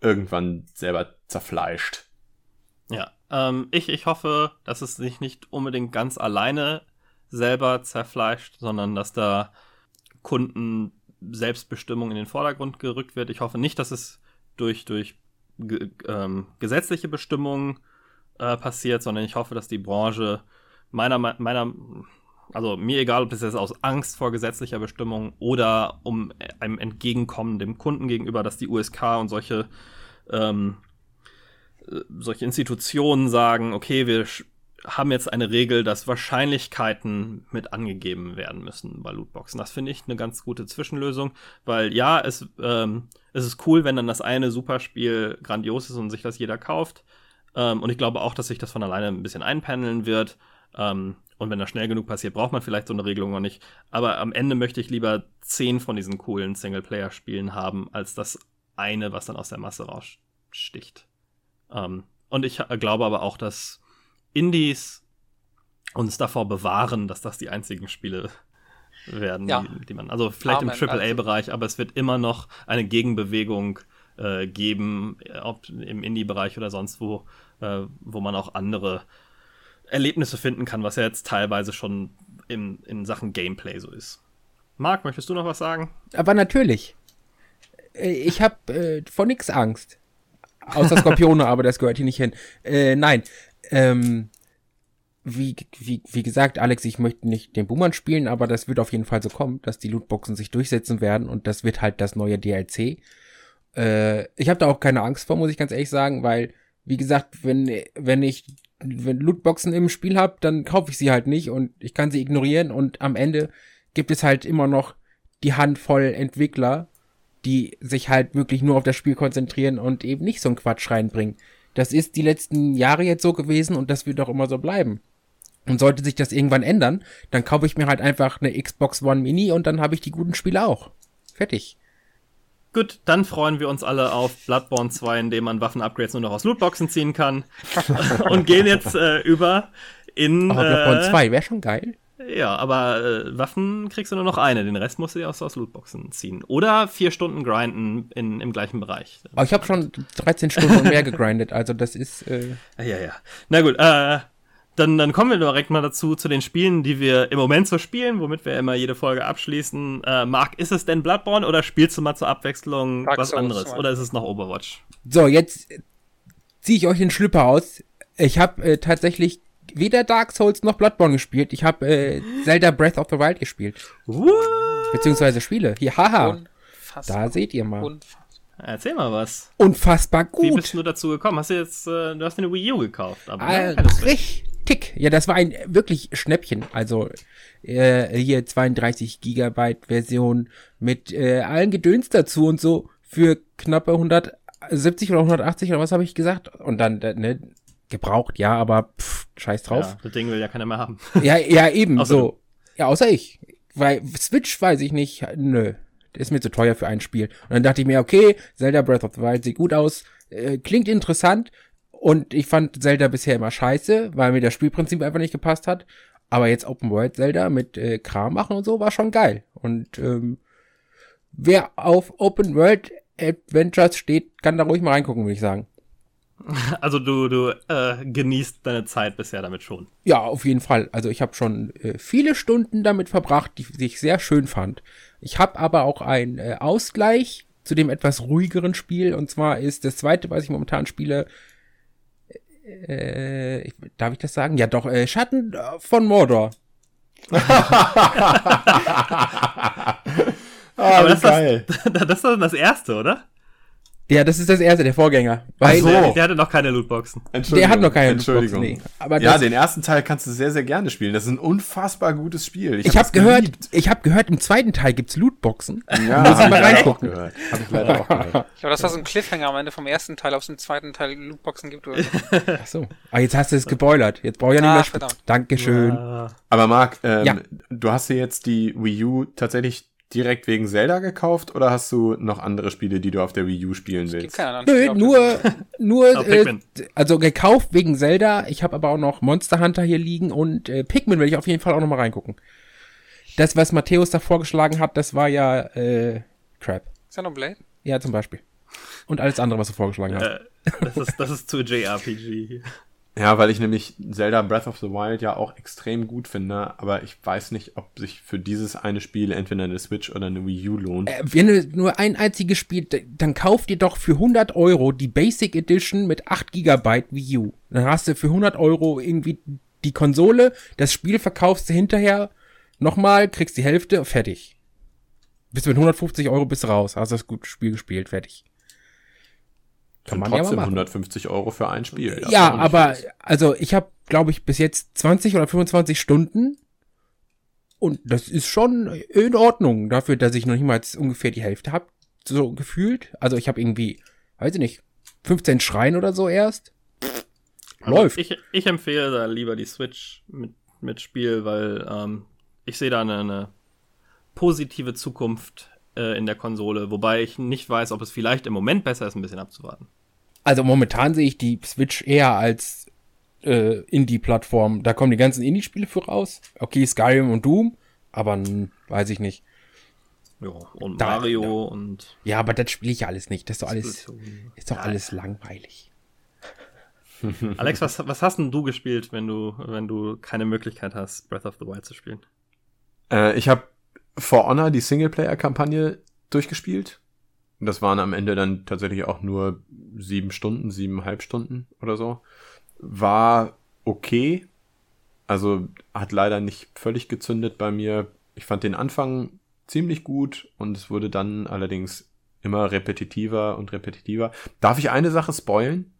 irgendwann selber zerfleischt. Ja, ähm, ich, ich hoffe, dass es sich nicht unbedingt ganz alleine selber zerfleischt, sondern dass da Kunden Selbstbestimmung in den Vordergrund gerückt wird. Ich hoffe nicht, dass es durch, durch ähm, gesetzliche Bestimmungen äh, passiert, sondern ich hoffe, dass die Branche meiner, meiner, also mir egal, ob das jetzt aus Angst vor gesetzlicher Bestimmung oder um einem Entgegenkommen dem Kunden gegenüber, dass die USK und solche, ähm, äh, solche Institutionen sagen, okay, wir haben jetzt eine Regel, dass Wahrscheinlichkeiten mit angegeben werden müssen bei Lootboxen. Das finde ich eine ganz gute Zwischenlösung, weil ja, es, ähm, es ist cool, wenn dann das eine Superspiel grandios ist und sich das jeder kauft. Ähm, und ich glaube auch, dass sich das von alleine ein bisschen einpendeln wird. Ähm, und wenn das schnell genug passiert, braucht man vielleicht so eine Regelung noch nicht. Aber am Ende möchte ich lieber zehn von diesen coolen Singleplayer-Spielen haben, als das eine, was dann aus der Masse raussticht. Ähm, und ich glaube aber auch, dass Indies uns davor bewahren, dass das die einzigen Spiele werden, ja. die, die, man, also vielleicht Amen, im AAA-Bereich, also. aber es wird immer noch eine Gegenbewegung äh, geben, ob im Indie-Bereich oder sonst wo, äh, wo man auch andere Erlebnisse finden kann, was ja jetzt teilweise schon in, in Sachen Gameplay so ist. Marc, möchtest du noch was sagen? Aber natürlich. Äh, ich habe äh, vor nichts Angst. Außer Skorpione, aber das gehört hier nicht hin. Äh, nein. Ähm, wie, wie, wie gesagt, Alex, ich möchte nicht den Boomern spielen, aber das wird auf jeden Fall so kommen, dass die Lootboxen sich durchsetzen werden und das wird halt das neue DLC. Äh, ich habe da auch keine Angst vor, muss ich ganz ehrlich sagen, weil, wie gesagt, wenn, wenn ich wenn Lootboxen im Spiel habe, dann kaufe ich sie halt nicht und ich kann sie ignorieren und am Ende gibt es halt immer noch die Handvoll Entwickler, die sich halt wirklich nur auf das Spiel konzentrieren und eben nicht so einen Quatsch reinbringen. Das ist die letzten Jahre jetzt so gewesen und das wird auch immer so bleiben. Und sollte sich das irgendwann ändern, dann kaufe ich mir halt einfach eine Xbox One Mini und dann habe ich die guten Spiele auch. Fertig. Gut, dann freuen wir uns alle auf Bloodborne 2, in dem man Waffen-Upgrades nur noch aus Lootboxen ziehen kann. und gehen jetzt äh, über in. Aber Bloodborne äh, 2 wäre schon geil. Ja, aber äh, Waffen kriegst du nur noch eine, den Rest musst du dir aus, aus Lootboxen ziehen. Oder vier Stunden grinden in, im gleichen Bereich. Aber ich habe schon 13 Stunden und mehr gegrindet, also das ist. Äh ja, ja. Na gut, äh, dann, dann kommen wir direkt mal dazu, zu den Spielen, die wir im Moment so spielen, womit wir immer jede Folge abschließen. Äh, Marc, ist es denn Bloodborne oder spielst du mal zur Abwechslung Dark was Souls anderes? Mal. Oder ist es noch Overwatch? So, jetzt ziehe ich euch den Schlüpper aus. Ich habe äh, tatsächlich weder Dark Souls noch Bloodborne gespielt. Ich habe äh, Zelda Breath of the Wild gespielt. What? Beziehungsweise Spiele. Hier, haha. Unfassbar. Da seht ihr mal. Unfassbar. Erzähl mal was. Unfassbar gut. Wie bist du dazu gekommen? Hast du jetzt, äh, du hast eine Wii U gekauft, aber äh, richtig. Ja, das war ein wirklich Schnäppchen. Also äh, hier 32 Gigabyte Version mit äh, allen Gedöns dazu und so für knappe 170 oder 180 oder was habe ich gesagt? Und dann ne, gebraucht, ja, aber pff, scheiß drauf. Ja, das Ding will ja keiner mehr haben. ja, ja, eben, so. Ja, außer ich. Weil Switch weiß ich nicht, nö. Der ist mir zu teuer für ein Spiel. Und dann dachte ich mir, okay, Zelda Breath of the Wild sieht gut aus, äh, klingt interessant. Und ich fand Zelda bisher immer scheiße, weil mir das Spielprinzip einfach nicht gepasst hat. Aber jetzt Open World Zelda mit äh, Kram machen und so war schon geil. Und ähm, wer auf Open World Adventures steht, kann da ruhig mal reingucken, würde ich sagen. Also du, du äh, genießt deine Zeit bisher damit schon. Ja, auf jeden Fall. Also ich habe schon äh, viele Stunden damit verbracht, die, die ich sehr schön fand. Ich habe aber auch einen äh, Ausgleich zu dem etwas ruhigeren Spiel. Und zwar ist das zweite, was ich momentan spiele, äh, darf ich das sagen? Ja, doch, äh, Schatten von Mordor. ah, Aber das, geil. Das, das ist das erste, oder? Ja, das ist das erste, der Vorgänger. Weil so. der, der hatte noch keine Lootboxen. Der hat noch keine Entschuldigung. Lootboxen. Nee. Aber ja, den ersten Teil kannst du sehr, sehr gerne spielen. Das ist ein unfassbar gutes Spiel. Ich, ich habe hab gehört, ich habe gehört, im zweiten Teil gibt's Lootboxen. Ja, muss ich mal reingucken. Gehört. Hab ich leider auch gehört. Ich glaube, das war so ein Cliffhanger am Ende vom ersten Teil, ob es im zweiten Teil Lootboxen gibt oder so. Ach so. Ah, jetzt hast du es geboilert. Jetzt brauche ich ja nicht ah, mehr. Dankeschön. Ja. Aber Marc, ähm, ja. du hast dir jetzt die Wii U tatsächlich direkt wegen Zelda gekauft oder hast du noch andere Spiele, die du auf der Wii U spielen willst? Nö, nur, nur, äh, also gekauft wegen Zelda. Ich habe aber auch noch Monster Hunter hier liegen und äh, Pikmin will ich auf jeden Fall auch noch mal reingucken. Das, was Matthäus da vorgeschlagen hat, das war ja äh, Crap. Xenoblade? Ja, zum Beispiel. Und alles andere, was du vorgeschlagen hast. Äh, das, ist, das ist zu JRPG. Ja, weil ich nämlich Zelda Breath of the Wild ja auch extrem gut finde, aber ich weiß nicht, ob sich für dieses eine Spiel entweder eine Switch oder eine Wii U lohnt. Äh, wenn du nur ein einziges Spiel, dann kauf dir doch für 100 Euro die Basic Edition mit 8 GB Wii U. Dann hast du für 100 Euro irgendwie die Konsole, das Spiel verkaufst du hinterher nochmal, kriegst die Hälfte, fertig. Bist mit 150 Euro bist raus, hast das gute Spiel gespielt, fertig. Kann man trotzdem ja 150 Euro für ein Spiel. Ja, aber also ich habe, glaube ich, bis jetzt 20 oder 25 Stunden und das ist schon in Ordnung dafür, dass ich noch niemals ungefähr die Hälfte habe, so gefühlt. Also ich habe irgendwie, weiß ich nicht, 15 Schreien oder so erst. Läuft. Ich, ich empfehle da lieber die Switch mit, mit Spiel, weil ähm, ich sehe da eine, eine positive Zukunft äh, in der Konsole, wobei ich nicht weiß, ob es vielleicht im Moment besser ist, ein bisschen abzuwarten. Also momentan sehe ich die Switch eher als äh, Indie-Plattform. Da kommen die ganzen Indie-Spiele für raus. Okay, Skyrim und Doom, aber weiß ich nicht. Ja, und da, Mario da, und. Ja, aber das spiele ich ja alles nicht. Das ist doch alles, ist doch alles langweilig. Alex, was, was hast denn du gespielt, wenn du, wenn du keine Möglichkeit hast, Breath of the Wild zu spielen? Äh, ich habe For Honor, die Singleplayer-Kampagne, durchgespielt. Das waren am Ende dann tatsächlich auch nur sieben Stunden, siebeneinhalb Stunden oder so. War okay. Also hat leider nicht völlig gezündet bei mir. Ich fand den Anfang ziemlich gut und es wurde dann allerdings immer repetitiver und repetitiver. Darf ich eine Sache spoilen?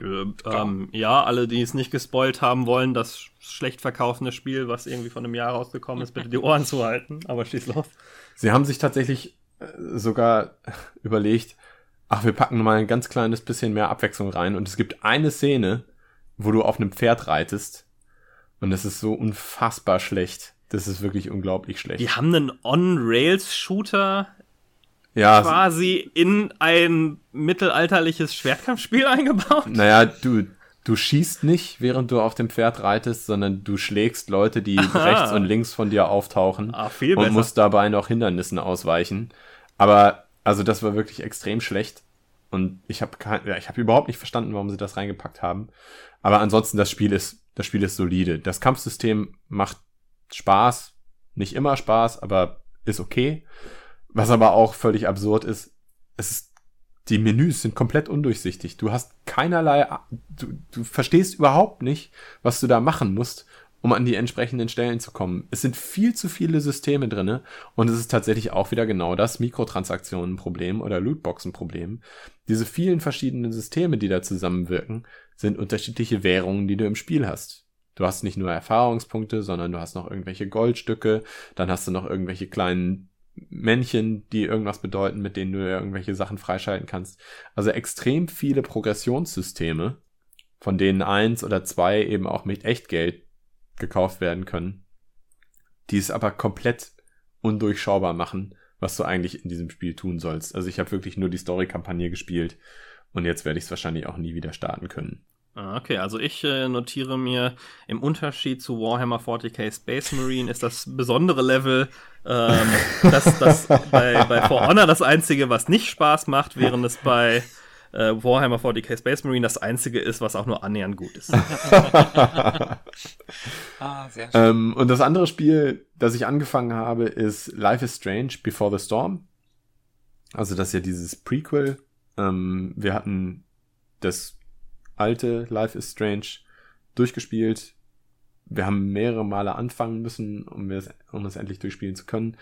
Äh, ähm, ja, alle, die es nicht gespoilt haben wollen, das schlecht verkaufende Spiel, was irgendwie von einem Jahr rausgekommen ist, bitte die Ohren zuhalten. Aber schieß los. Sie haben sich tatsächlich äh, sogar überlegt, ach, wir packen mal ein ganz kleines bisschen mehr Abwechslung rein. Und es gibt eine Szene, wo du auf einem Pferd reitest. Und es ist so unfassbar schlecht. Das ist wirklich unglaublich schlecht. Die haben einen On-Rails-Shooter ja, quasi in ein mittelalterliches Schwertkampfspiel eingebaut. Naja, du, du schießt nicht, während du auf dem Pferd reitest, sondern du schlägst Leute, die Aha. rechts und links von dir auftauchen ah, viel und musst dabei noch Hindernissen ausweichen. Aber also das war wirklich extrem schlecht und ich habe ja, ich habe überhaupt nicht verstanden, warum sie das reingepackt haben. Aber ansonsten das Spiel ist das Spiel ist solide. Das Kampfsystem macht Spaß, nicht immer Spaß, aber ist okay. Was aber auch völlig absurd ist, es ist, die Menüs sind komplett undurchsichtig. Du hast keinerlei, du, du verstehst überhaupt nicht, was du da machen musst, um an die entsprechenden Stellen zu kommen. Es sind viel zu viele Systeme drinne und es ist tatsächlich auch wieder genau das Mikrotransaktionen-Problem oder Lootboxen-Problem. Diese vielen verschiedenen Systeme, die da zusammenwirken, sind unterschiedliche Währungen, die du im Spiel hast. Du hast nicht nur Erfahrungspunkte, sondern du hast noch irgendwelche Goldstücke, dann hast du noch irgendwelche kleinen Männchen, die irgendwas bedeuten, mit denen du irgendwelche Sachen freischalten kannst. Also extrem viele Progressionssysteme, von denen eins oder zwei eben auch mit Echtgeld gekauft werden können, die es aber komplett undurchschaubar machen, was du eigentlich in diesem Spiel tun sollst. Also ich habe wirklich nur die Story-Kampagne gespielt und jetzt werde ich es wahrscheinlich auch nie wieder starten können. Ah, okay, also ich äh, notiere mir, im Unterschied zu Warhammer 40k Space Marine ist das besondere Level, ähm, das, das bei, bei For Honor das einzige, was nicht Spaß macht, während es bei äh, Warhammer 40k Space Marine das einzige ist, was auch nur annähernd gut ist. ah, sehr schön. Ähm, und das andere Spiel, das ich angefangen habe, ist Life is Strange Before the Storm. Also das ist ja dieses Prequel. Ähm, wir hatten das alte Life is Strange durchgespielt. Wir haben mehrere Male anfangen müssen, um, es, um es endlich durchspielen zu können.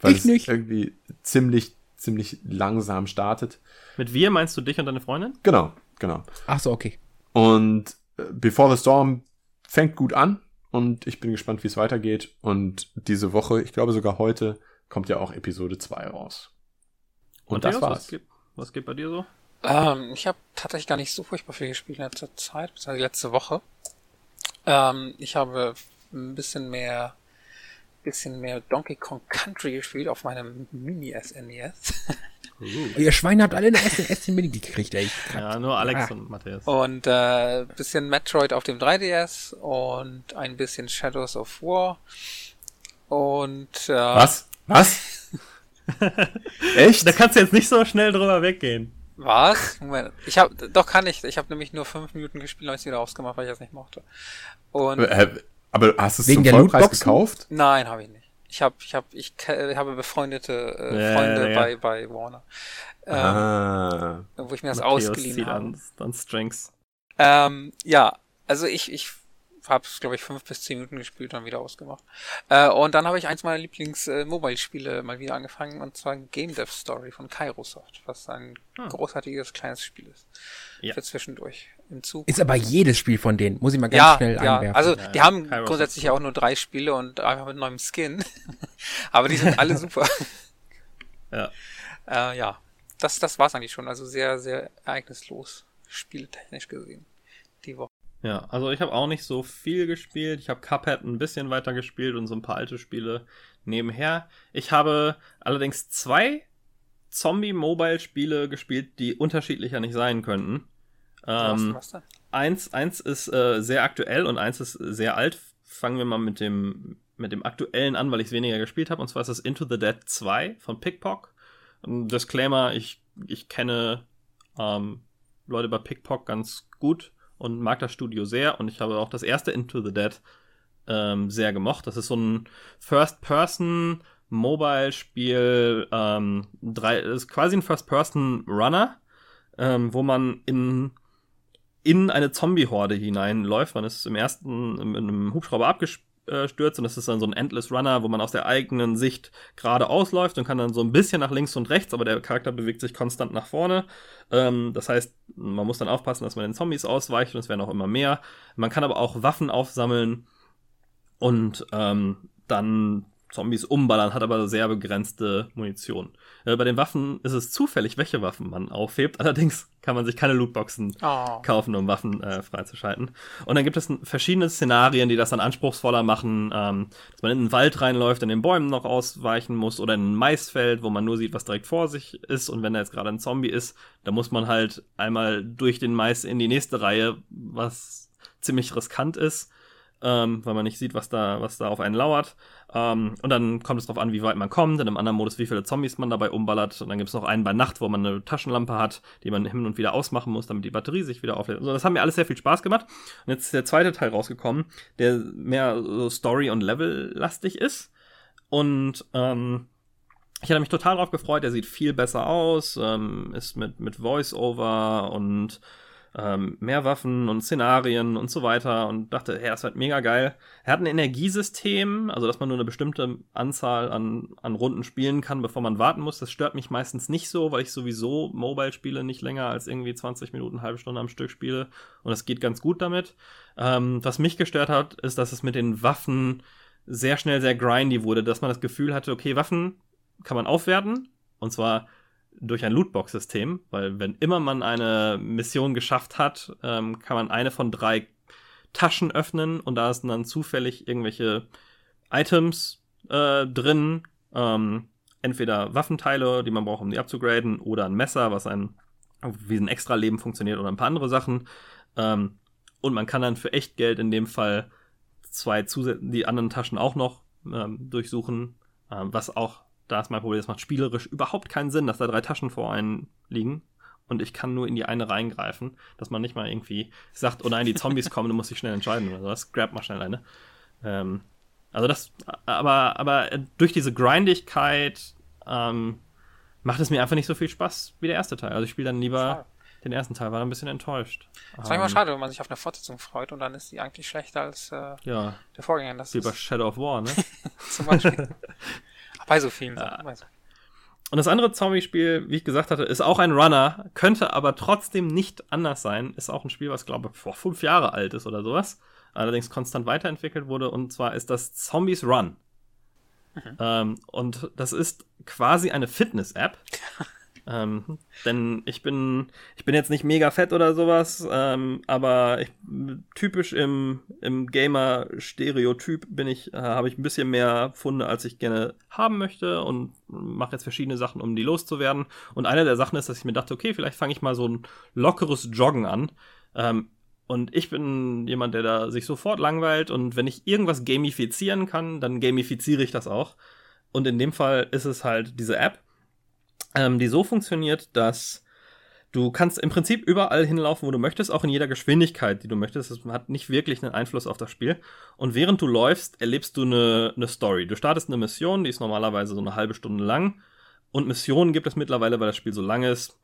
Weil ich es nicht. irgendwie ziemlich, ziemlich langsam startet. Mit wir meinst du dich und deine Freundin? Genau, genau. Ach so, okay. Und äh, Before the Storm fängt gut an und ich bin gespannt, wie es weitergeht. Und diese Woche, ich glaube sogar heute, kommt ja auch Episode 2 raus. Und, und das war's. Was geht, was geht bei dir so? Ähm, ich habe tatsächlich gar nicht so furchtbar viel gespielt in letzter Zeit, also letzte Woche. Ähm, ich habe ein bisschen mehr, bisschen mehr Donkey Kong Country gespielt auf meinem Mini SNES. Uh. Ihr Schweine habt alle eine SNES Mini gekriegt, ey. Ja, nur Alex ah. und Matthias. Und äh, bisschen Metroid auf dem 3DS und ein bisschen Shadows of War. Und äh, Was? Was? Echt? Da kannst du jetzt nicht so schnell drüber weggehen. Was? Moment. Ich habe doch kann ich. Ich habe nämlich nur fünf Minuten gespielt und es wieder ausgemacht, weil ich das nicht mochte. Und äh, aber hast du es zum Vollpreis gekauft? Nein, habe ich nicht. Ich habe ich habe ich, ich habe befreundete äh, ja, Freunde ja. bei bei Warner. Ähm, ah. wo ich mir das Matthäus ausgeliehen habe. Dann, dann Strengths. Ähm, ja, also ich ich habe es, glaube ich, fünf bis zehn Minuten gespielt und dann wieder ausgemacht. Äh, und dann habe ich eins meiner Lieblings-Mobile-Spiele äh, mal wieder angefangen, und zwar Game Dev Story von Kairosoft, was ein hm. großartiges kleines Spiel ist. Ja. Für zwischendurch im Zug. Ist aber jedes Spiel von denen, muss ich mal ganz ja, schnell ja. einwerfen. Also die haben Kairosoft grundsätzlich ja auch nur drei Spiele und einfach mit neuem Skin. aber die sind alle super. ja. Äh, ja. Das, das war's eigentlich schon. Also sehr, sehr ereignislos, spieletechnisch gesehen. Die Woche. Ja, also ich habe auch nicht so viel gespielt. Ich habe Cuphead ein bisschen weiter gespielt und so ein paar alte Spiele nebenher. Ich habe allerdings zwei Zombie-Mobile-Spiele gespielt, die unterschiedlicher nicht sein könnten. Ähm, was, was eins, eins ist äh, sehr aktuell und eins ist sehr alt. Fangen wir mal mit dem, mit dem aktuellen an, weil ich es weniger gespielt habe. Und zwar ist das Into the Dead 2 von Pickpock. Ein Disclaimer, ich, ich kenne ähm, Leute bei Pickpock ganz gut und mag das Studio sehr und ich habe auch das erste Into the Dead ähm, sehr gemocht. Das ist so ein First-Person Mobile-Spiel, ähm, drei, ist quasi ein First-Person-Runner, ähm, wo man in in eine Zombie-Horde hineinläuft. Man ist im ersten in einem Hubschrauber abgestürzt und das ist dann so ein Endless Runner, wo man aus der eigenen Sicht gerade ausläuft und kann dann so ein bisschen nach links und rechts, aber der Charakter bewegt sich konstant nach vorne. Ähm, das heißt, man muss dann aufpassen, dass man den Zombies ausweicht und es werden auch immer mehr. Man kann aber auch Waffen aufsammeln und ähm, dann Zombies umballern, hat aber sehr begrenzte Munition. Äh, bei den Waffen ist es zufällig, welche Waffen man aufhebt. Allerdings kann man sich keine Lootboxen oh. kaufen, um Waffen äh, freizuschalten. Und dann gibt es verschiedene Szenarien, die das dann anspruchsvoller machen, ähm, dass man in den Wald reinläuft, in den Bäumen noch ausweichen muss oder in ein Maisfeld, wo man nur sieht, was direkt vor sich ist. Und wenn da jetzt gerade ein Zombie ist, dann muss man halt einmal durch den Mais in die nächste Reihe, was ziemlich riskant ist ähm, weil man nicht sieht, was da, was da auf einen lauert. Ähm, und dann kommt es darauf an, wie weit man kommt. In einem anderen Modus, wie viele Zombies man dabei umballert. Und dann gibt es noch einen bei Nacht, wo man eine Taschenlampe hat, die man hin und wieder ausmachen muss, damit die Batterie sich wieder auflädt. Also das haben mir alles sehr viel Spaß gemacht. Und jetzt ist der zweite Teil rausgekommen, der mehr so Story- und Level-lastig ist. Und ähm, ich hatte mich total darauf gefreut. Er sieht viel besser aus, ähm, ist mit, mit Voice-Over und ähm, mehr Waffen und Szenarien und so weiter und dachte, hey, das wird mega geil. Er hat ein Energiesystem, also dass man nur eine bestimmte Anzahl an, an Runden spielen kann, bevor man warten muss. Das stört mich meistens nicht so, weil ich sowieso Mobile-Spiele nicht länger als irgendwie 20 Minuten, halbe Stunde am Stück spiele und es geht ganz gut damit. Ähm, was mich gestört hat, ist, dass es mit den Waffen sehr schnell sehr grindy wurde, dass man das Gefühl hatte, okay, Waffen kann man aufwerten und zwar durch ein Lootbox-System, weil wenn immer man eine Mission geschafft hat, ähm, kann man eine von drei Taschen öffnen und da sind dann zufällig irgendwelche Items äh, drin, ähm, entweder Waffenteile, die man braucht, um die abzugraden, oder ein Messer, was ein wie ein Extra-Leben funktioniert oder ein paar andere Sachen. Ähm, und man kann dann für echt Geld in dem Fall zwei Zusä die anderen Taschen auch noch ähm, durchsuchen, ähm, was auch da ist mein Problem, es macht spielerisch überhaupt keinen Sinn, dass da drei Taschen vor einen liegen und ich kann nur in die eine reingreifen, dass man nicht mal irgendwie sagt, oh nein, die Zombies kommen, du musst dich schnell entscheiden oder sowas. Grab mal schnell eine. Ähm, also das, aber, aber durch diese Grindigkeit ähm, macht es mir einfach nicht so viel Spaß wie der erste Teil. Also ich spiele dann lieber Schade. den ersten Teil, war dann ein bisschen enttäuscht. Das ist manchmal ähm, schade, wenn man sich auf eine Fortsetzung freut und dann ist die eigentlich schlechter als äh, ja, der Vorgänger. Das wie bei Shadow of War, ne? Zum Beispiel. Bei so vielen Sachen. Ja. Und das andere Zombie-Spiel, wie ich gesagt hatte, ist auch ein Runner, könnte aber trotzdem nicht anders sein. Ist auch ein Spiel, was, glaube ich, vor fünf Jahre alt ist oder sowas. Allerdings konstant weiterentwickelt wurde. Und zwar ist das Zombies Run. Mhm. Ähm, und das ist quasi eine Fitness-App. Ähm, denn ich bin, ich bin jetzt nicht mega fett oder sowas, ähm, aber ich, typisch im, im Gamer-Stereotyp bin ich, äh, habe ich ein bisschen mehr Funde, als ich gerne haben möchte und mache jetzt verschiedene Sachen, um die loszuwerden. Und eine der Sachen ist, dass ich mir dachte, okay, vielleicht fange ich mal so ein lockeres Joggen an. Ähm, und ich bin jemand, der da sich sofort langweilt und wenn ich irgendwas gamifizieren kann, dann gamifiziere ich das auch. Und in dem Fall ist es halt diese App ähm, die so funktioniert, dass du kannst im Prinzip überall hinlaufen, wo du möchtest, auch in jeder Geschwindigkeit, die du möchtest. Das hat nicht wirklich einen Einfluss auf das Spiel. Und während du läufst, erlebst du eine, eine Story. Du startest eine Mission, die ist normalerweise so eine halbe Stunde lang. Und Missionen gibt es mittlerweile, weil das Spiel so lang ist,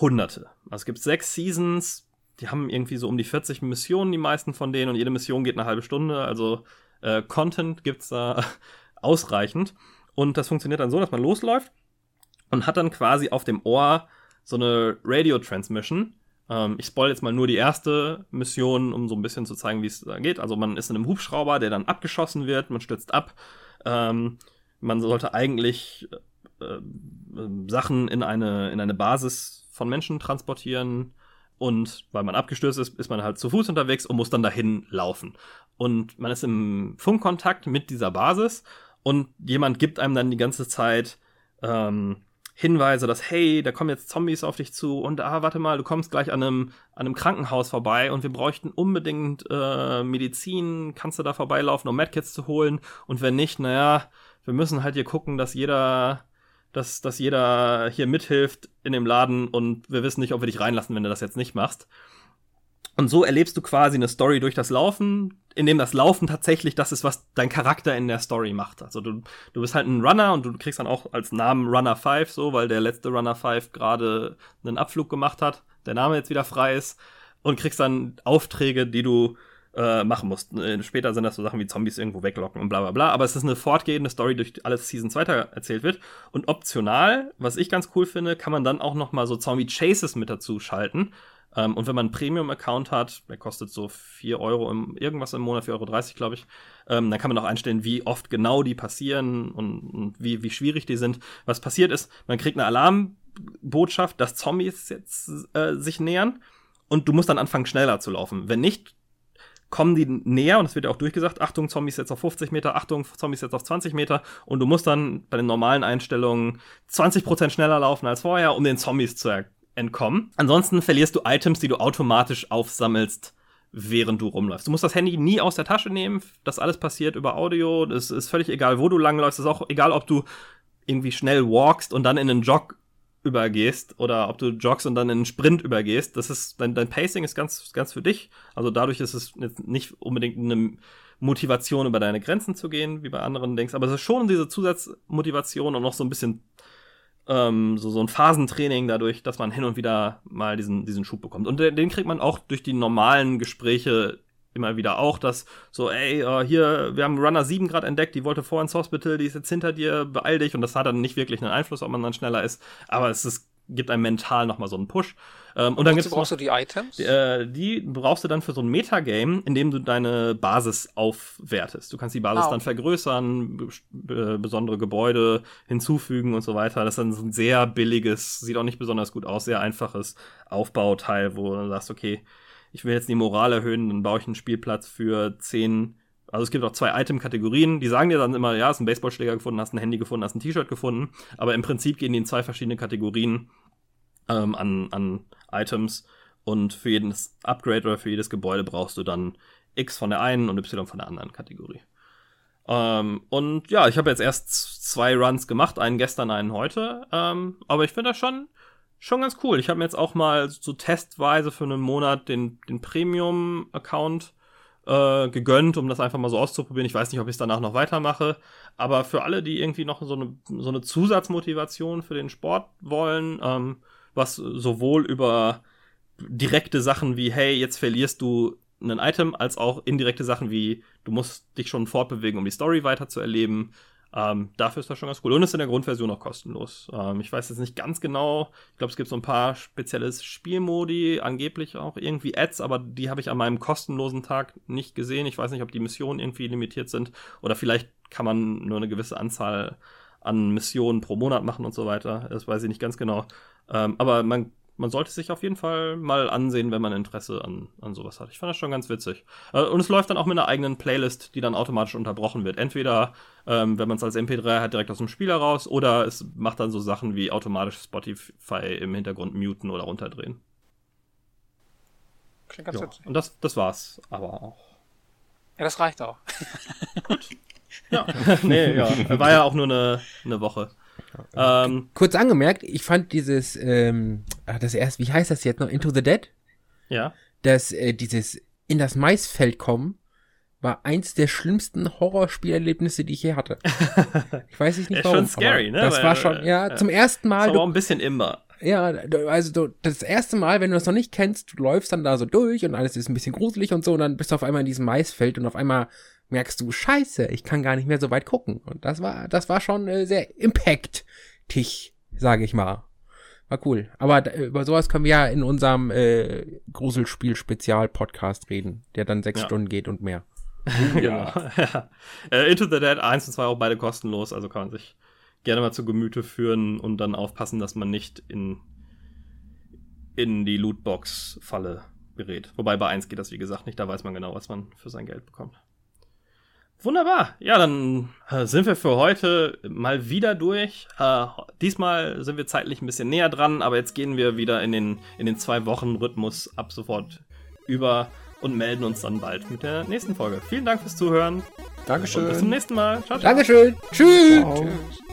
hunderte. Also es gibt sechs Seasons, die haben irgendwie so um die 40 Missionen, die meisten von denen, und jede Mission geht eine halbe Stunde. Also äh, Content gibt's da ausreichend. Und das funktioniert dann so, dass man losläuft und hat dann quasi auf dem Ohr so eine Radio-Transmission. Ähm, ich spoil jetzt mal nur die erste Mission, um so ein bisschen zu zeigen, wie es da geht. Also man ist in einem Hubschrauber, der dann abgeschossen wird, man stürzt ab. Ähm, man sollte eigentlich äh, äh, Sachen in eine, in eine Basis von Menschen transportieren. Und weil man abgestürzt ist, ist man halt zu Fuß unterwegs und muss dann dahin laufen. Und man ist im Funkkontakt mit dieser Basis und jemand gibt einem dann die ganze Zeit ähm, Hinweise, dass, hey, da kommen jetzt Zombies auf dich zu und ah, warte mal, du kommst gleich an einem, an einem Krankenhaus vorbei und wir bräuchten unbedingt äh, Medizin, kannst du da vorbeilaufen, um Medkits zu holen und wenn nicht, naja, wir müssen halt hier gucken, dass jeder, dass, dass jeder hier mithilft in dem Laden und wir wissen nicht, ob wir dich reinlassen, wenn du das jetzt nicht machst. Und so erlebst du quasi eine Story durch das Laufen, in dem das Laufen tatsächlich das ist, was dein Charakter in der Story macht. Also du, du bist halt ein Runner und du kriegst dann auch als Namen Runner 5 so, weil der letzte Runner 5 gerade einen Abflug gemacht hat, der Name jetzt wieder frei ist. und kriegst dann Aufträge, die du äh, machen musst. Äh, später sind das so Sachen wie Zombies irgendwo weglocken und bla bla bla. Aber es ist eine fortgehende Story, durch die alles Seasons weiter erzählt wird. Und optional, was ich ganz cool finde, kann man dann auch noch mal so Zombie-Chases mit dazu schalten. Ähm, und wenn man einen Premium-Account hat, der kostet so 4 Euro im, irgendwas im Monat, 4,30 Euro, glaube ich, ähm, dann kann man auch einstellen, wie oft genau die passieren und, und wie, wie schwierig die sind. Was passiert ist, man kriegt eine Alarmbotschaft, dass Zombies jetzt äh, sich nähern und du musst dann anfangen, schneller zu laufen. Wenn nicht, kommen die näher und es wird ja auch durchgesagt, Achtung, Zombies jetzt auf 50 Meter, Achtung, Zombies jetzt auf 20 Meter und du musst dann bei den normalen Einstellungen 20% schneller laufen als vorher, um den Zombies zu entkommen. Ansonsten verlierst du Items, die du automatisch aufsammelst, während du rumläufst. Du musst das Handy nie aus der Tasche nehmen, das alles passiert über Audio, es ist völlig egal, wo du langläufst, es ist auch egal, ob du irgendwie schnell walkst und dann in einen Jog übergehst oder ob du joggst und dann in einen Sprint übergehst. Das ist, dein, dein Pacing ist ganz, ganz für dich. Also dadurch ist es jetzt nicht unbedingt eine Motivation, über deine Grenzen zu gehen, wie bei anderen denkst. Aber es ist schon diese Zusatzmotivation und noch so ein bisschen ähm, so, so ein Phasentraining dadurch, dass man hin und wieder mal diesen, diesen Schub bekommt. Und den, den kriegt man auch durch die normalen Gespräche immer wieder auch, dass so, ey, uh, hier, wir haben Runner 7 gerade entdeckt, die wollte vor ins Hospital, die ist jetzt hinter dir, beeil dich. Und das hat dann nicht wirklich einen Einfluss, ob man dann schneller ist. Aber es ist, gibt einem mental nochmal so einen Push. Ähm, und dann gibt's brauchst noch, du die Items? Die, äh, die brauchst du dann für so ein Metagame, in dem du deine Basis aufwertest. Du kannst die Basis ah, okay. dann vergrößern, be besondere Gebäude hinzufügen und so weiter. Das ist dann so ein sehr billiges, sieht auch nicht besonders gut aus, sehr einfaches Aufbauteil, wo du sagst, okay, ich will jetzt die Moral erhöhen, dann baue ich einen Spielplatz für zehn. Also es gibt auch zwei Item-Kategorien, die sagen dir dann immer, ja, hast einen Baseballschläger gefunden, hast ein Handy gefunden, hast ein T-Shirt gefunden, aber im Prinzip gehen die in zwei verschiedene Kategorien ähm, an, an Items und für jedes Upgrade oder für jedes Gebäude brauchst du dann X von der einen und Y von der anderen Kategorie. Ähm, und ja, ich habe jetzt erst zwei Runs gemacht, einen gestern, einen heute, ähm, aber ich finde das schon schon ganz cool. Ich habe mir jetzt auch mal so testweise für einen Monat den, den Premium-Account äh, gegönnt, um das einfach mal so auszuprobieren. Ich weiß nicht, ob ich es danach noch weitermache. Aber für alle, die irgendwie noch so eine, so eine Zusatzmotivation für den Sport wollen, ähm, was sowohl über direkte Sachen wie, hey, jetzt verlierst du ein Item, als auch indirekte Sachen wie, du musst dich schon fortbewegen, um die Story weiter zu erleben, ähm, dafür ist das schon ganz cool. Und ist in der Grundversion auch kostenlos. Ähm, ich weiß jetzt nicht ganz genau. Ich glaube, es gibt so ein paar spezielle Spielmodi, angeblich auch irgendwie Ads, aber die habe ich an meinem kostenlosen Tag nicht gesehen. Ich weiß nicht, ob die Missionen irgendwie limitiert sind oder vielleicht kann man nur eine gewisse Anzahl an Missionen pro Monat machen und so weiter. Das weiß ich nicht ganz genau. Ähm, aber man man sollte sich auf jeden Fall mal ansehen, wenn man Interesse an, an sowas hat. Ich fand das schon ganz witzig. Äh, und es läuft dann auch mit einer eigenen Playlist, die dann automatisch unterbrochen wird. Entweder, ähm, wenn man es als MP3 hat, direkt aus dem Spiel heraus, oder es macht dann so Sachen wie automatisch Spotify im Hintergrund muten oder runterdrehen. Klingt ganz ja. witzig. Und das, das war's aber auch. Ja, das reicht auch. Gut. Ja. nee, ja. War ja auch nur eine, eine Woche. Ähm, Kurz angemerkt, ich fand dieses, ähm, ah, das erst, wie heißt das jetzt noch? Into the Dead? Ja. Das, äh, dieses in das Maisfeld kommen, war eins der schlimmsten Horrorspielerlebnisse, die ich je hatte. Ich weiß nicht, warum. Schon scary, ne? Das Weil, war schon, ja, ja, zum ersten Mal. Aber auch ein bisschen immer. Ja, also du, das erste Mal, wenn du das noch nicht kennst, du läufst dann da so durch und alles ist ein bisschen gruselig und so und dann bist du auf einmal in diesem Maisfeld und auf einmal merkst du, scheiße, ich kann gar nicht mehr so weit gucken. Und das war, das war schon äh, sehr impactig, sage ich mal. War cool. Aber über sowas können wir ja in unserem äh, Gruselspiel-Spezial-Podcast reden, der dann sechs ja. Stunden geht und mehr. ja. ja. Äh, Into the Dead 1 und 2 auch beide kostenlos, also kann man sich gerne mal zu Gemüte führen und dann aufpassen, dass man nicht in, in die Lootbox-Falle gerät. Wobei bei 1 geht das, wie gesagt, nicht, da weiß man genau, was man für sein Geld bekommt. Wunderbar. Ja, dann äh, sind wir für heute mal wieder durch. Äh, diesmal sind wir zeitlich ein bisschen näher dran, aber jetzt gehen wir wieder in den, in den zwei Wochen Rhythmus ab sofort über und melden uns dann bald mit der nächsten Folge. Vielen Dank fürs Zuhören. Dankeschön. Und bis zum nächsten Mal. Ciao, ciao. Dankeschön. Tschüss. Ciao. Tschüss.